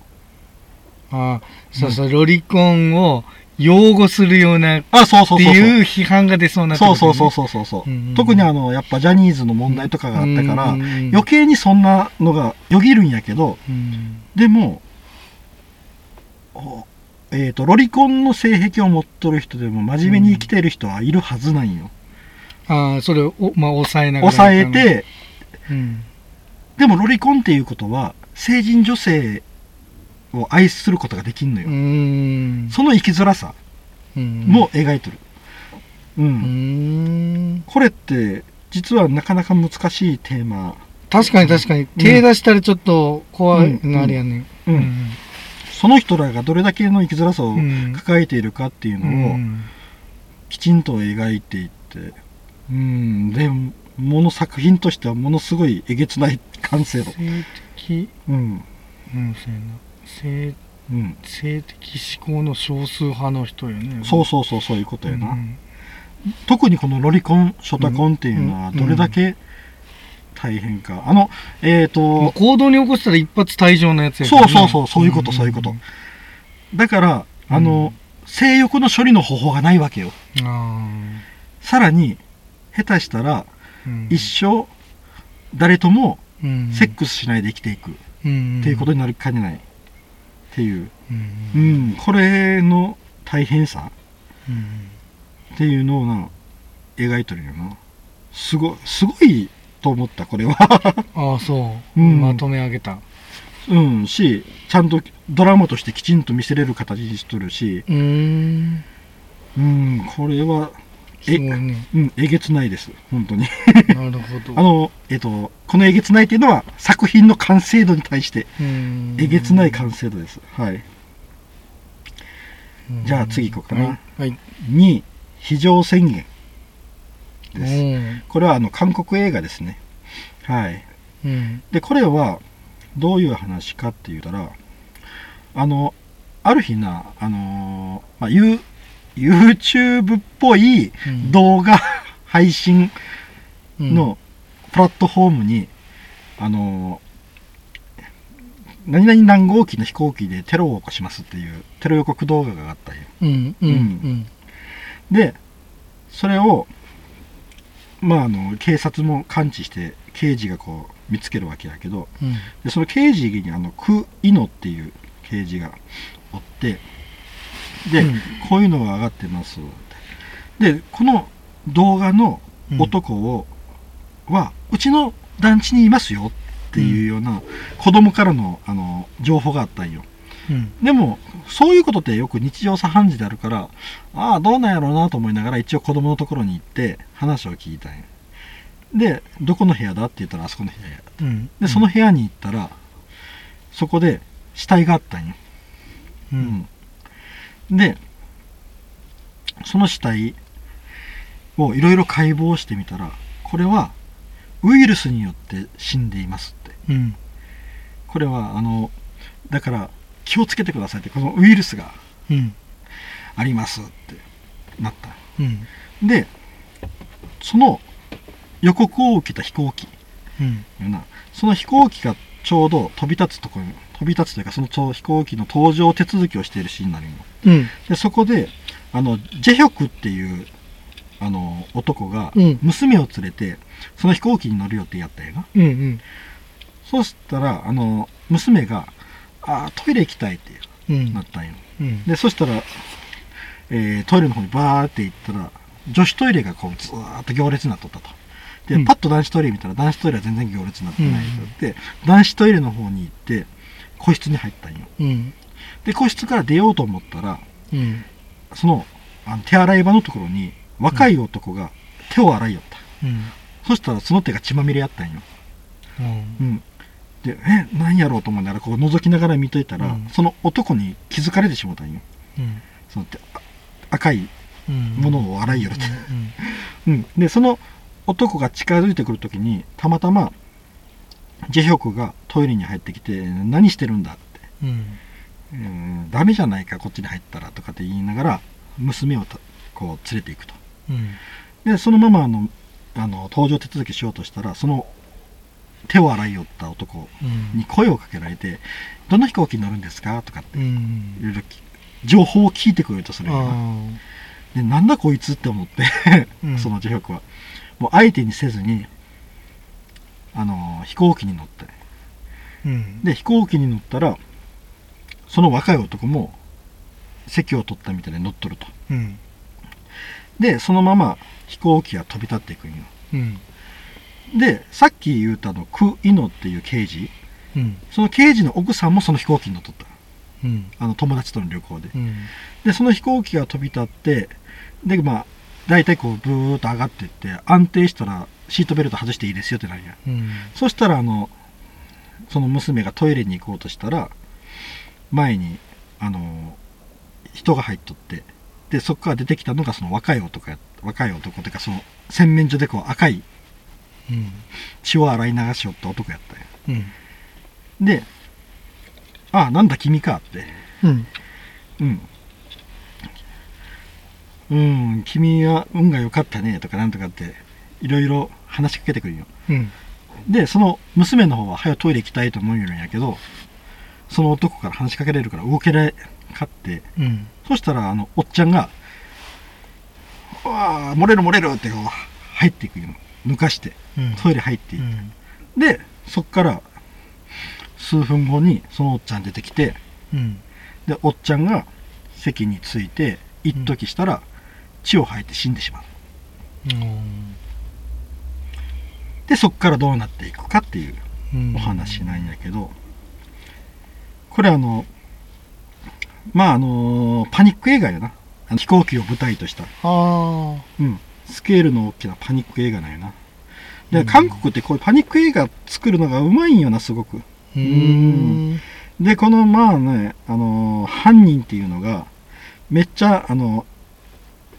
ああそうそうロリコンを擁護するようなっあそうそうてそうそう。いう批判が出そうなってそうことねそうそうそうそうそう、うんうん特にあのやっぱジャニーズの問題とかがあったから、うんうんうん。余計にそんなのがよぎるんやけどうん。でもおえー、とロリコンの性癖を持っとる人でも真面目に生きてる人はいるはずなんよ、ああそれをおまあ抑えながら抑えてうん。でもロリコンっていうことは成人女性を愛することができんのよ、うん。その生きづらさうん。も描いてる。うん、うん。これって実はなかなか難しいテーマ。確かに確かに。手出したらちょっと怖いのあれやね。うん。その人らがどれだけの生きづらさをうん。抱えているかっていううのをん。きちんと描いていって。うん。でもの作品としてはものすごいえげつない完成度性的。うん。うんそうやな性うん。性的思考の少数派の人よね。そうそうそうそういうことやな、うん。特にこのロリコンショタコンっていうのはうんどれだけ大変か、あのえっ、もうと行動に起こしたら一発退場のやつやそうそうそうそういうことそういうこと。だからあの、性欲の処理の方法がないわけよ。あさらに下手したらあ、うん。一生誰ともうん。セックスしないで生きていく。っうん。ていうことになりかねないっていう、ううん。ん、これの大変さうんっていうのをな描いてるよな。すごすごいと思ったこれは。[laughs] ああそう、うん。まとめ上げた。うん。しちゃんとドラマとしてきちんと見せれる形にしとるし。うーん。うん。これはすごいね。うんえげつないです本当に。[laughs] なるほど。[laughs] あのえっとこのえげつないっていうのは作品の完成度に対してうん。えげつない完成度です。はい。うん。じゃあ次行こうかな。はい、はい。2位非常宣言です。うん。これはあの韓国映画ですね。はい。うん。でこれはどういう話かって言うたらあのある日なあのーまあ、ユー YouTube っぽいうん。動画 [laughs] 配信うん。のプラットフォームに、あのー何々何号機の飛行機でテロを起こしますっていうテロ予告動画があったんよ。うんうんうん。でそれをまああの警察も感知して刑事がこう見つけるわけやけどうん。でその刑事にあのク・イノっていう刑事がおってで、うんこういうのが上がってますでこの動画のうん男を、はうちの団地にいますよっていうような子供からのあの情報があったんよ。うん。でも、そういうことってよく日常茶飯事であるから、ああ、どうなんやろうなと思いながら一応子供のところに行って話を聞いたんよ。で、どこの部屋だって言ったらあそこの部屋や。うん。で、その部屋に行ったら、そこで死体があったんよ。う。うんん。で、その死体をいろいろ解剖してみたら、これはウイルスによって死んでいますって。うん。これは、あの、だから気をつけてくださいって、このウイルスがうん。ありますってなった。うん。で、その予告を受けた飛行機うん。その飛行機がちょうど飛び立つところに、飛び立つというか、その飛行機の搭乗手続きをしているシーンになるよ。うん。で、そこで、あの、ジェヒョクっていう、あの、男がうん、娘を連れて、その飛行機に乗る予定やったんやな。うん。うん。そうしたら、あの、娘が、あートイレ行きたいってうん。なったんよ。うん。で、そしたら、えートイレの方にバーって行ったら、女子トイレがこう、ずーっと行列になっとったと。で、うんパッと男子トイレ見たら、男子トイレは全然行列になってないで、男子トイレの方に行って、個室に入ったんよ。うん。で、個室から出ようと思ったら、うん。その、あの手洗い場のところに、若い男が手を洗いよった。うん。そしたら、その手が血まみれやったんよ。うん。で、え、何やろうと思いながら、こう覗きながら見といたら、うんその男に気づかれてしもたんよ。うん。その赤いうん。ものを洗いよるって。うん。うん、でその男が近づいてくるときにたまたまジェヒョクがトイレに入ってきて「何してるんだ?」ってうん。「うん、ダメじゃないかこっちに入ったら」とかって言いながら娘をたこう連れていくとうん。でそのままあのあの搭乗手続きしようとしたらその手を洗いよった男うん。に声をかけられて「どんな飛行機に乗るんですか?」とかってうん。いろいろき情報を聞いてくれるとするよなあでなんだこいつって思ってうん [laughs] そのジェヒョクはもう相手にせずにあの飛行機に乗ってーうん。で飛行機に乗ったらその若い男も席を取ったみたいで乗っとるとうん。でそのまま飛行機が飛び立っていくんようん。でさっき言うたのク・イノっていう刑事うん。その刑事の奥さんもその飛行機に乗っとったうん。あの友達との旅行でうん。でその飛行機が飛び立ってでまあ大体こうブーッと上がっていって安定したらシートベルト外していいですよってなるやんうん。そしたらあのその娘がトイレに行こうとしたら前にあの人が入っとってでそこから出てきたのがその若い男や若い男というかその洗面所でこう赤いうん。血を洗い流しよった男やったんやうん。で「ああなんだ君か」ってうん。「うんうん君は運が良かったね」とかなんとかっていろいろ話しかけてくるんようん。でその娘の方は早くトイレ行きたいと思うよんやけどその男から話しかけられるから動けられかってうん。そしたらあのおっちゃんが「うわあ漏れる漏れる」ってこう入っていくよ抜かしてうん。トイレ入っていって、うん。でそっから数分後にそのおっちゃん出てきてうん。でおっちゃんが席について一時したら血を吐いて死んでしまうでそっからどうなっていくかっていううん。お話なんやけど、これあのまああのパニック映画やな飛行機を舞台とした。うん、スケールの大きなパニック映画なんやなでうん韓国ってこういうパニック映画作るのがうまいんよなすごくうーん。でこのまあねあの犯人っていうのがめっちゃあの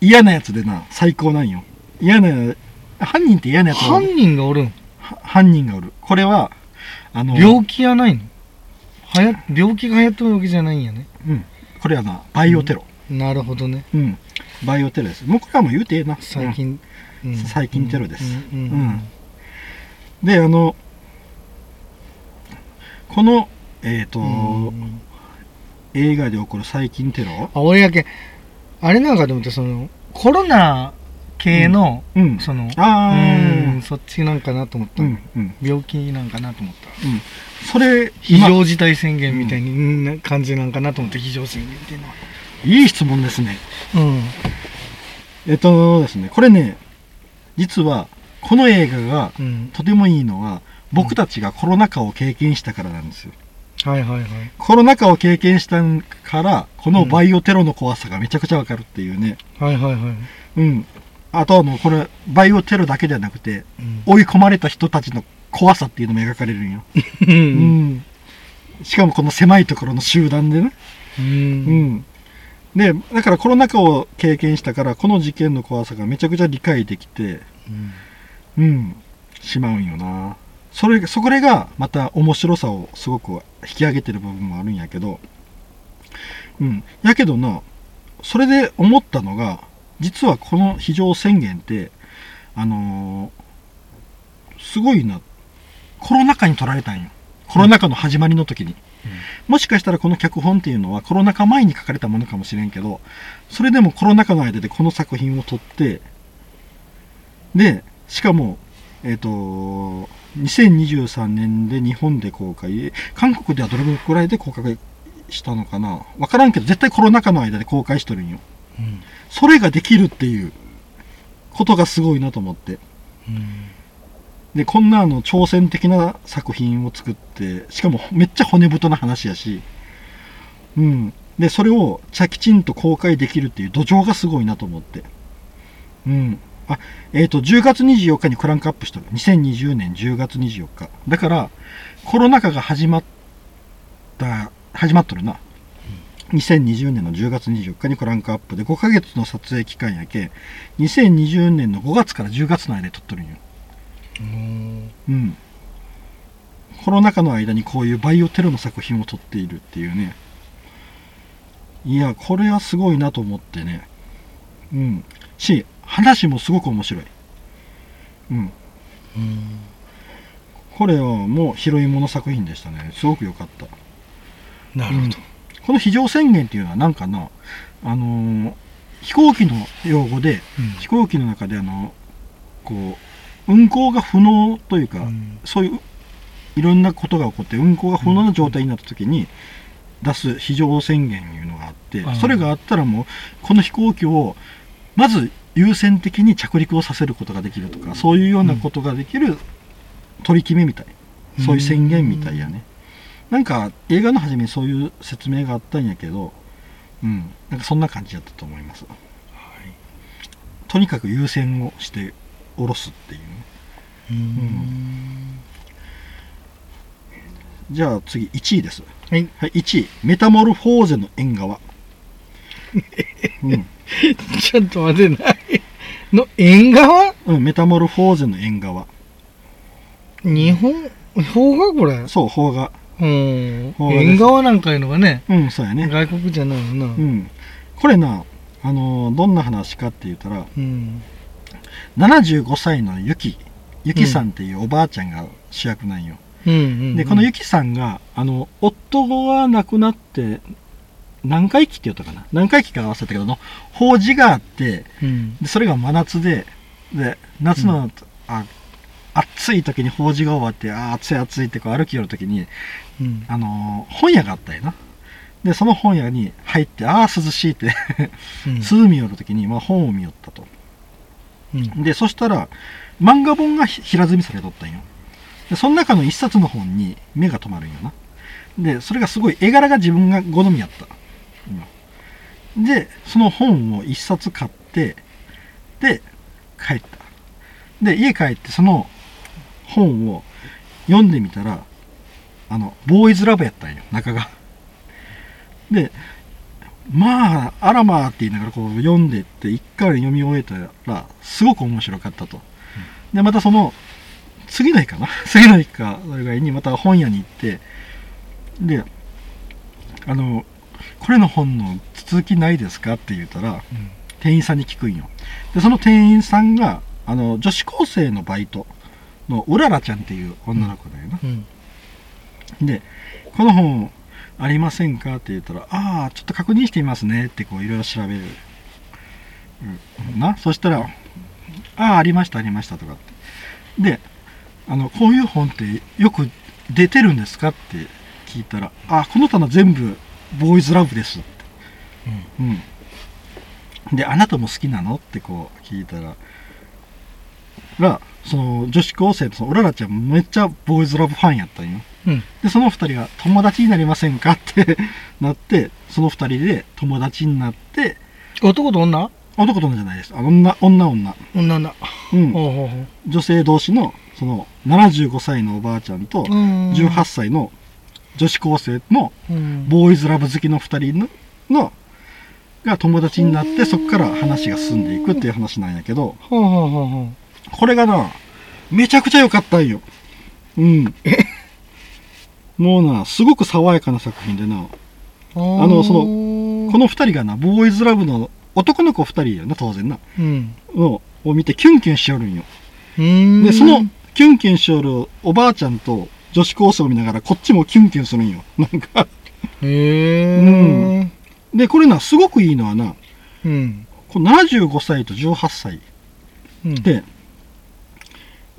嫌なやつでな最高なんよ嫌な犯人って嫌なやつがお犯る人がおるん？は犯人がおる。これはあの病気やないの？はや病気が流行ってるわけじゃないんやね。うん、これはなバイオテロ、なるほどね。うん。バイオテロです。もうこれはもう言うてええな。最近。うん。最近テロです。うん。うん。うん。であのこのえっ、と、うん。映画で起こる最近テロ？あ、俺やけ、あれなんかでもって、その、コロナ系の、うんその、あうんーそっちなんかなと思った。うんうん病気なんかなと思った。うんそれ非今常事態宣言みたいな感じなんかなと思って、非常宣言っていうのは。いい質問ですねうん。えっとですねこれね実はこの映画がうん。とてもいいのは僕たちがコロナ禍を経験したからなんですよ。はいはいはい。コロナ禍を経験したから、このバイオテロの怖さがめちゃくちゃわかるっていうね。はいはいはい。うん。あとあの、これ、バイオテロだけではなくて、うん追い込まれた人たちの怖さっていうのも描かれるんよ。う。うんん。しかもこの狭いところの集団でね。う。うんん。で、だからコロナ禍を経験したから、この事件の怖さがめちゃくちゃ理解できて、うん、しまうんよな。それ、そこれがまた面白さをすごく引き上げてる部分もあるんやけど、うん。やけどな、それで思ったのが、実はこの非常宣言って、あのーすごいな、コロナ禍に取られたんよ。コロナ禍の始まりの時に。もしかしたらこの脚本っていうのはコロナ禍前に書かれたものかもしれんけど、それでもコロナ禍の間でこの作品を撮って、で、しかも、えっ、と、2023年で日本で公開、韓国ではどれくらいで公開したのかな？わからんけど、絶対コロナ禍の間で公開しとるんよ。うん。それができるっていうことがすごいなと思って。うん。で、こんなあの挑戦的な作品を作って、しかもめっちゃ骨太な話やし、うん。で、それをちゃきちんと公開できるっていう土壌がすごいなと思って。うん。あ、えっ、と、10月24日にクランクアップしとる。2020年10月24日。だから、コロナ禍が始まった、始まっとるな。2020年の10月24日にクランクアップで5ヶ月の撮影期間やけ、2020年の5月から10月の間で撮っとるんよ。うん。うん。コロナ禍の間にこういうバイオテロの作品を撮っているっていうね。いや、これはすごいなと思ってね。うん。し、話もすごく面白い。うん。うん。これはもう拾い物作品でしたね。すごく良かった。なるほど。この非常宣言っていうのはなんかな、あのー飛行機の用語で、飛行機の中であの、こう、運航が不能というか、うん。そういういろんなことが起こって運航が不能な状態になった時に出す非常宣言いうのがあってうん。それがあったらもうこの飛行機をまず優先的に着陸をさせることができるとかそういうようなことができる取り決めみたい。そういう宣言みたいやねなんか映画の初めにそういう説明があったんやけどうんなんかそんな感じだったと思いますとにかく優先をして下ろすっていうねうん。じゃあ次1位ですはい。はい、1位、メタモルフォーゼの縁側。[laughs] うん、ちょっと待ってない。の、縁側？うん、メタモルフォーゼの縁側。日本、邦画？これそう、邦画。縁側なんかいうのがね、うん、そうやね。外国じゃないよな。うん。これな、あのーどんな話かって言ったら、うん。75歳のユキ、ユキさんっていうおばあちゃんが主役なんよ。うんうん。で、このユキさんが、あの、夫が亡くなって、何回忌って言ったかな？何回忌か合わせたけどの、法事があって、うん。でそれが真夏で、で、夏の、あ暑い時に法事が終わって、あー暑い暑いってこう歩き寄る時に、うん。あのー本屋があったよな。で、その本屋に入って、ああ、涼しいって、うん [laughs] 涼み寄る時に、まあ、本を見よったと。うん。で、そしたら、漫画本がひ平積みされとったんよ。で、その中の一冊の本に目が止まるんよな。で、それがすごい絵柄が自分が好みやった。うんで、その本を一冊買って、で、帰った。で、家帰ってその本を読んでみたら、あの、ボーイズラブやったんよ、中が。で、まあ、あらまあって言いながらこう読んでって、一回読み終えたら、すごく面白かったと。で、またその、次の日かな？[laughs] 次の日か、それぐらいにまた本屋に行って、で、あの、これの本の続きないですかって言ったら、店員さんに聞くんよ。で、その店員さんが、あの、女子高生のバイトのうららちゃんっていう女の子だよな。うん。で、この本ありませんかって言ったら、ああ、ちょっと確認してみますねってこういろいろ調べる。うんな、そしたら、ああ、ありました、ありましたとかって。で、あの、こういう本ってよく出てるんですかって聞いたら、あ、この棚全部ボーイズラブですって。うん。で、あなたも好きなのってこう聞いたら、ら、その女子高生とそのうららちゃんめっちゃボーイズラブファンやったんよ。うん。で、その二人が友達になりませんかって [laughs] なって、その二人で友達になって、男と女？男と女じゃないです。あ女、女、女。女だ。うん。ほうほうほう。女性同士の、その、75歳のおばあちゃんと、うん18歳の女子高生のうん。ボーイズラブ好きの二人の、のが友達になって、そこから話が進んでいくっていう話なんやけど、これがな、めちゃくちゃ良かったんよ。うん。[laughs] もうな、すごく爽やかな作品でな、う。あのそのこの二人がな、ボーイズラブの男の子二人やな、当然な、うん。のを見てキュンキュンしよるんよ。ん。で、その、キュンキュンしよるおばあちゃんと女子高生を見ながら、こっちもキュンキュンするんよ。なんか。へえ。で、これな、すごくいいのはな、うん。この75歳と18歳うん。で、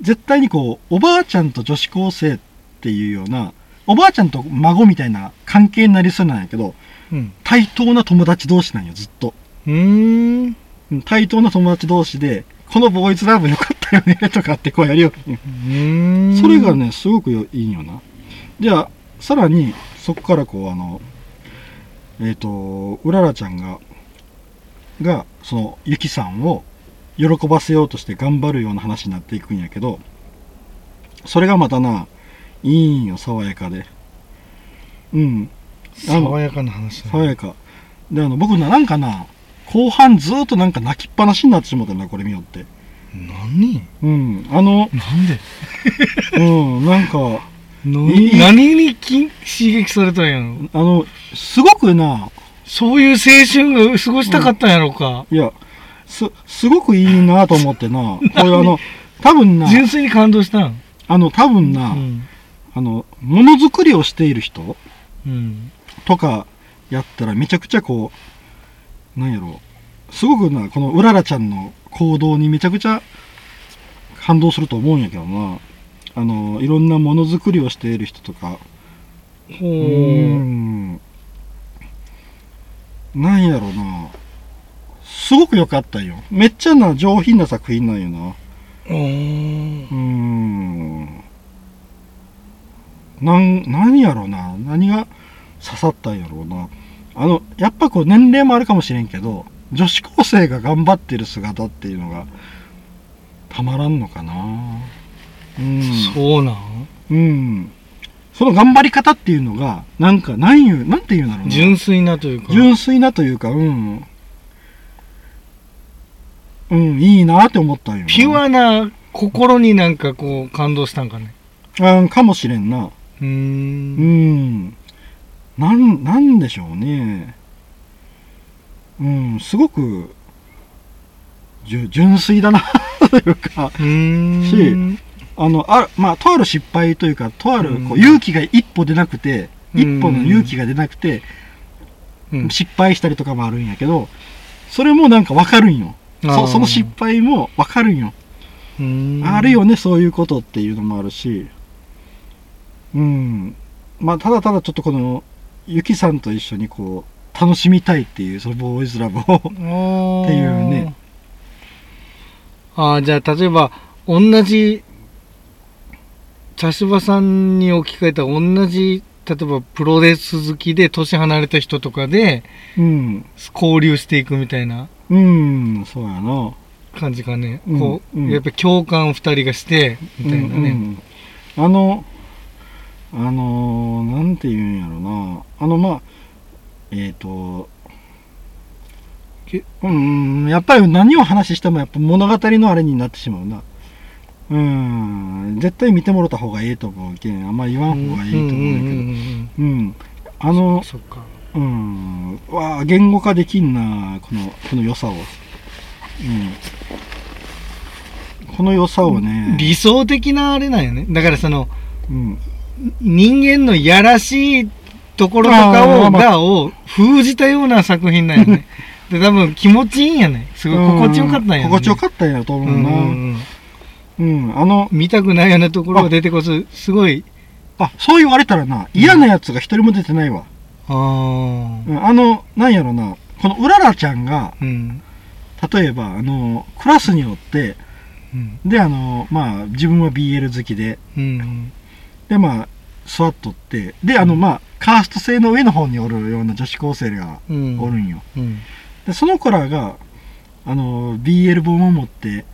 絶対にこう、おばあちゃんと女子高生っていうような、おばあちゃんと孫みたいな関係になりそうなんやけど、うん。対等な友達同士なんよ、ずっと。うーん。うん対等な友達同士で、このボーイズラブよかったよね、とかってこうやるよ。うーん。それがね、すごくよいいんよな。じゃあ、さらに、そこからこう、あの、えっ、と、うららちゃんが、が、その、ゆきさんを喜ばせようとして頑張るような話になっていくんやけど、それがまたな、いいんよ、爽やかで。うん、爽やかな話だ。爽やか。で、あの、僕な、なんかな、後半ずーっとなんか泣きっぱなしになってしまったな、これ見よって。何？うん、あの、なんで？[laughs] うん、なんか、いい何にき刺激されたんやろ？あの、すごくな、そういう青春が過ごしたかったんやろか。いや、す、すごくいいなと思ってな、こういうあの、多分な、純粋に感動したん？あの、多分うな、ん。あの、ものづくりをしている人うん。とかやったらめちゃくちゃこう、なんやろすごくな、このうららちゃんの行動にめちゃくちゃ感動すると思うんやけどな。あの、いろんなものづくりをしている人とか、ほうーう。ん。なんやろな。すごく良かったよ。めっちゃな、上品な作品なんよな。うーん。なん、何やろな。何が刺さったんやろうな。あの、やっぱこう年齢もあるかもしれんけど、女子高生が頑張ってる姿っていうのが、たまらんのかな。うん。そうなん？うん。その頑張り方っていうのが、なんか、なんいう、なんていうんだろうな。純粋なというか。純粋なというか、うん。うん、いいなって思ったんよな。ピュアな心になんかこう感動したんかね。あかもしれんな。うー。うんん。なん、なんでしょうね。うん、すごく、純粋だな [laughs] というか、うーん。あの、あまあ、とある失敗というか、とあるこううん勇気が一歩出なくて、うん一歩の勇気が出なくて、うん失敗したりとかもあるんやけど、それもなんかわかるんよ。そその失敗もわかるんよ。あるよね、そういうことっていうのもあるし。うん。まあ、ただただちょっとこの、ゆきさんと一緒にこう、楽しみたいっていう、そのボーイズラブを。っていうね。ああ、じゃあ、例えば、同じ、茶芝さんに置き換えた同じ、例えばプロレス好きで年離れた人とかでうん。交流していくみたいなうん、そうやな。感じかね。うんこう、うんやっぱ共感二人がして、みたいなね。うんうんあの、あのー、なんて言うんやろな。あの、まあ、えっ、と、けうん、やっぱり何を話してもやっぱ物語のあれになってしまうな。うん、絶対見てもらった方がいいと思うけん、あんま言わん方がいいと思うんだけど。うん。あうんの、そっか。うん、わあ、言語化できんな、この、この良さを。うん。この良さをね、理想的なあれなんよね。だからその、うん。人間のやらしいところとかを、がを封じたような作品なんよね。[laughs] で、多分気持ちいいんやね。すごい心地よかったんやね。心地よかったんやと思ううな。んうん、あの、見たくないようなところが出てこそ、すごい、あ、そう言われたらな、嫌なやつが一人も出てないわ。ああ、うん、あの、なんやろな、このうららちゃんが、うん。例えば、あの、クラスによって、うんであのまあ自分は BL 好きでうんでまあ座っとって。であのまあカースト制の上の方におるような女子高生がうん。おるんよ、うん。でその子らがあの BL 本を持って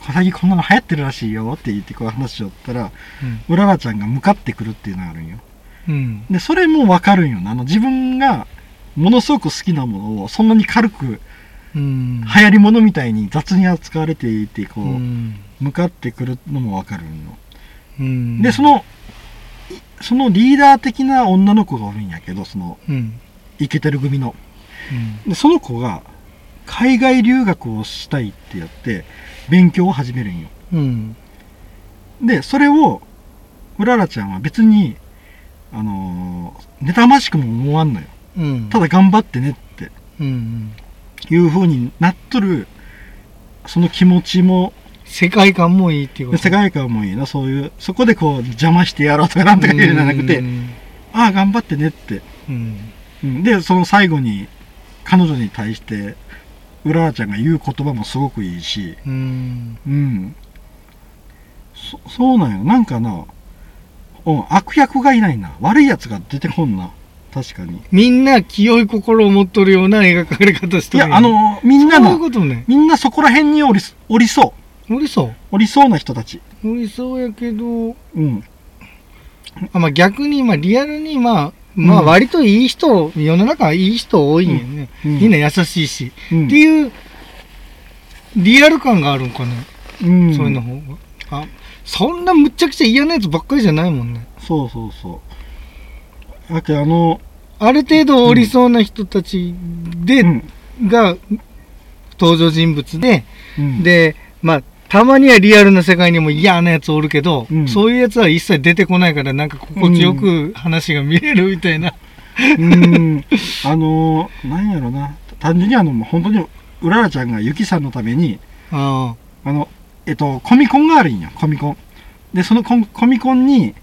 最近こんなの流行ってるらしいよって言ってこう話しよったらうららちゃんが向かってくるっていうのがあるんよ。うん。でそれも分かるんよな。あの自分がものすごく好きなものをそんなに軽くうん。流行り物みたいに雑に扱われていてこう、うん。向かってくるのも分かるんよ。うん。でそのいそのリーダー的な女の子がおるんやけどそのうん。イケてる組の。うん。でその子が海外留学をしたいってやって勉強を始めるんよ。うん。でそれをうららちゃんは別にあのー妬ましくも思わんのよ。うん。ただ頑張ってねって。うんいう風になっとるその気持ちも世界観もいいっていうこと？世界観もいいなそういうそこでこう邪魔してやろうとかなんとか言うんじゃなくてうん。ああ頑張ってねって。うん。うん。でその最後に彼女に対してうららちゃんが言う言葉もすごくいいし。うん。うん。そそうなんよ。なんかなうん悪役がいないな。悪いやつが出てこんな。確かに。みんな清い心を持っとるような描かれ方しいてるやあのみんなそういうのことね。みんなそこら辺におりすおりそうおりそおりそうな人たち。うおりそうやけど。うん。あまあ逆にまあリアルにまあまあうん割といい人、世の中はいい人多いんよね、うん。みんな優しいし、うん。っていうリアル感があるんかね、うん。そういうの方が。あそんなむっちゃくちゃ嫌なやつばっかりじゃないもんね。そうそうそう。だけどあのある程度おりそうな人たちで、うん。が登場人物で、うん。でまあたまにはリアルな世界にも嫌なやつおるけど、うん。そういうやつは一切出てこないからなんか心地よく話が見れるみたいな、うん。[laughs] あのなんやろな。単純にあのもう本当にうららちゃんがゆきさんのためにああ。のえっとコミコンがあるんよ。コミコン。でそのコンコミコンに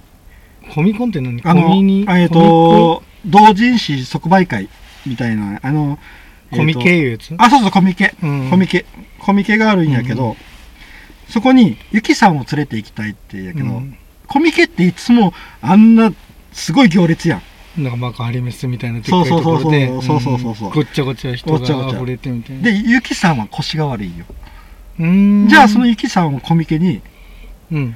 あコミコンって何？あコミに？のえっと同人誌即売会みたいなあのコミえっと系いうやつ、あそうそうコミケ。うん。コミケ。コミケがあるんやけど、そこにゆきさんを連れて行きたいってやけど、うん。コミケっていつもあんなすごい行列やん。なんか幕張メッセみたいなところでそうそうそうそうごっちゃごちゃ人が溢れてみたいな。でゆきさんは腰が悪いよ、うーん。じゃあそのゆきさんをコミケにうん。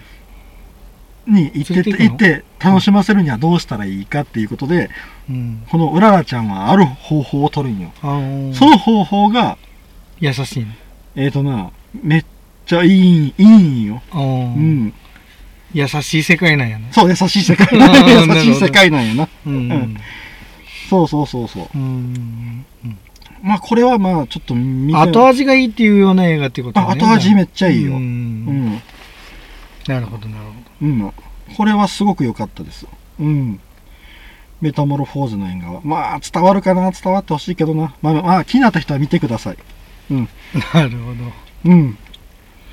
に行って行って楽しませるにはどうしたらいいかっていうことでうん。このうららちゃんはある方法を取るんよ、あー。その方法が優しいねえっ、となめっちゃいいいいんよ。うん。優しい世界なんやねそう優しい世界。[laughs] 優しい世界なんやな。うん。うん。そうそうそうそう。うんまあこれはまあちょっと見て。後味がいいっていうような映画っていうことね。あ後味めっちゃいいよ。ううん。んなるほどなるほうん。これはすごく良かったです。うん。メタモルフォーズの映画は。まあ伝わるかな？伝わってほしいけどな。まあ、まあ、気になった人は見てください。ど [laughs] なるほど。うん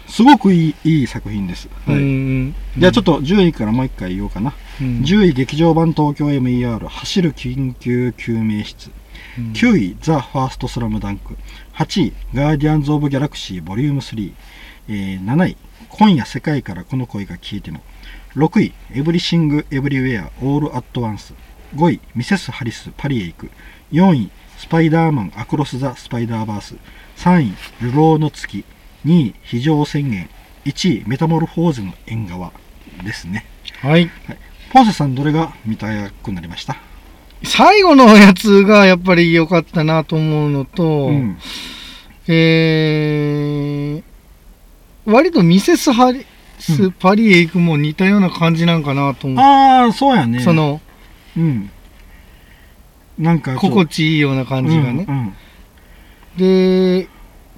すごくいいいい作品です、はい。うん。じゃあちょっと10位からもう一回言おうかな、うん。10位劇場版東京 MER 走る緊急救命室。うん。9位ザ・ファーストスラムダンク。8位ガーディアンズ・オブ・ギャラクシーボリューム3、えー7位今夜世界からこの声が消えても。6位エブリシング・エブリウェア・オール・アット・ワンス。5位ミセス・ハリス・パリへ行く。4位スパイダーマン・アクロス・ザ・スパイダーバース。3位流浪の月2位非常宣言1位メタモルフォーズの縁側ですね。はい。ポンセさんどれが見たくなりました？最後のやつがやっぱり良かったなと思うのと、うん。えー、割とミセスハリスパリへ行くも似たような感じなんかなと思う、ああそうやね。そのうん。なんか心地いいような感じがね、うん。で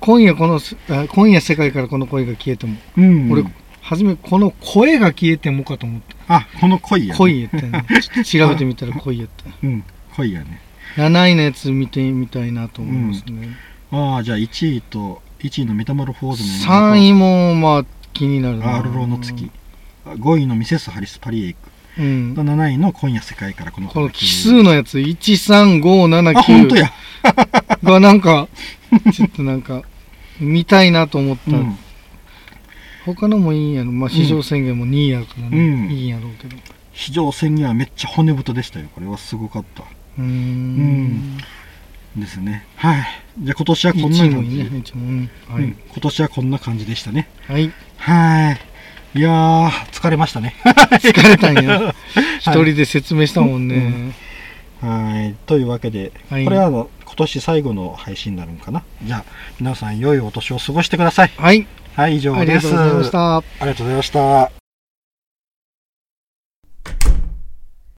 今夜このあ今夜世界からこの声が消えても、うんうん。俺初めこの声が消えてもかと思って。あこの恋や、ね、恋やったよね。[laughs] 調べてみたら恋やった。[laughs] うん恋やね。7位のやつ見てみたいなと思いますね、ああじゃあ1位と1位のメタモルフォーズの3位もまあ気になるな。アールローの月。5位のミセス・ハリス・パリへ行くうん。7位の今夜世界からこのこの奇数数のやつ。13579あ本当や。がなんかちょっとなんか見たいなと思った、うん。他のもいいんやろ。まあ市場宣言も2位やからね、うん。いいんやろうけど。非常宣言はめっちゃ骨太でしたよ。これはすごかった。うーん。ですね。はい。じゃあ今年はこんな1位も感じ、ね。うん。はい、うん。今年はこんな感じでしたね。はい。はい。いやー疲れましたね。[laughs] 疲れたんや。[laughs] 一人で説明したもんね、はいというわけで、はい。これはあの今年最後の配信になるのかな？じゃあ皆さん良いお年を過ごしてください。はい。はい以上ありですがとうございました。ありがとうございました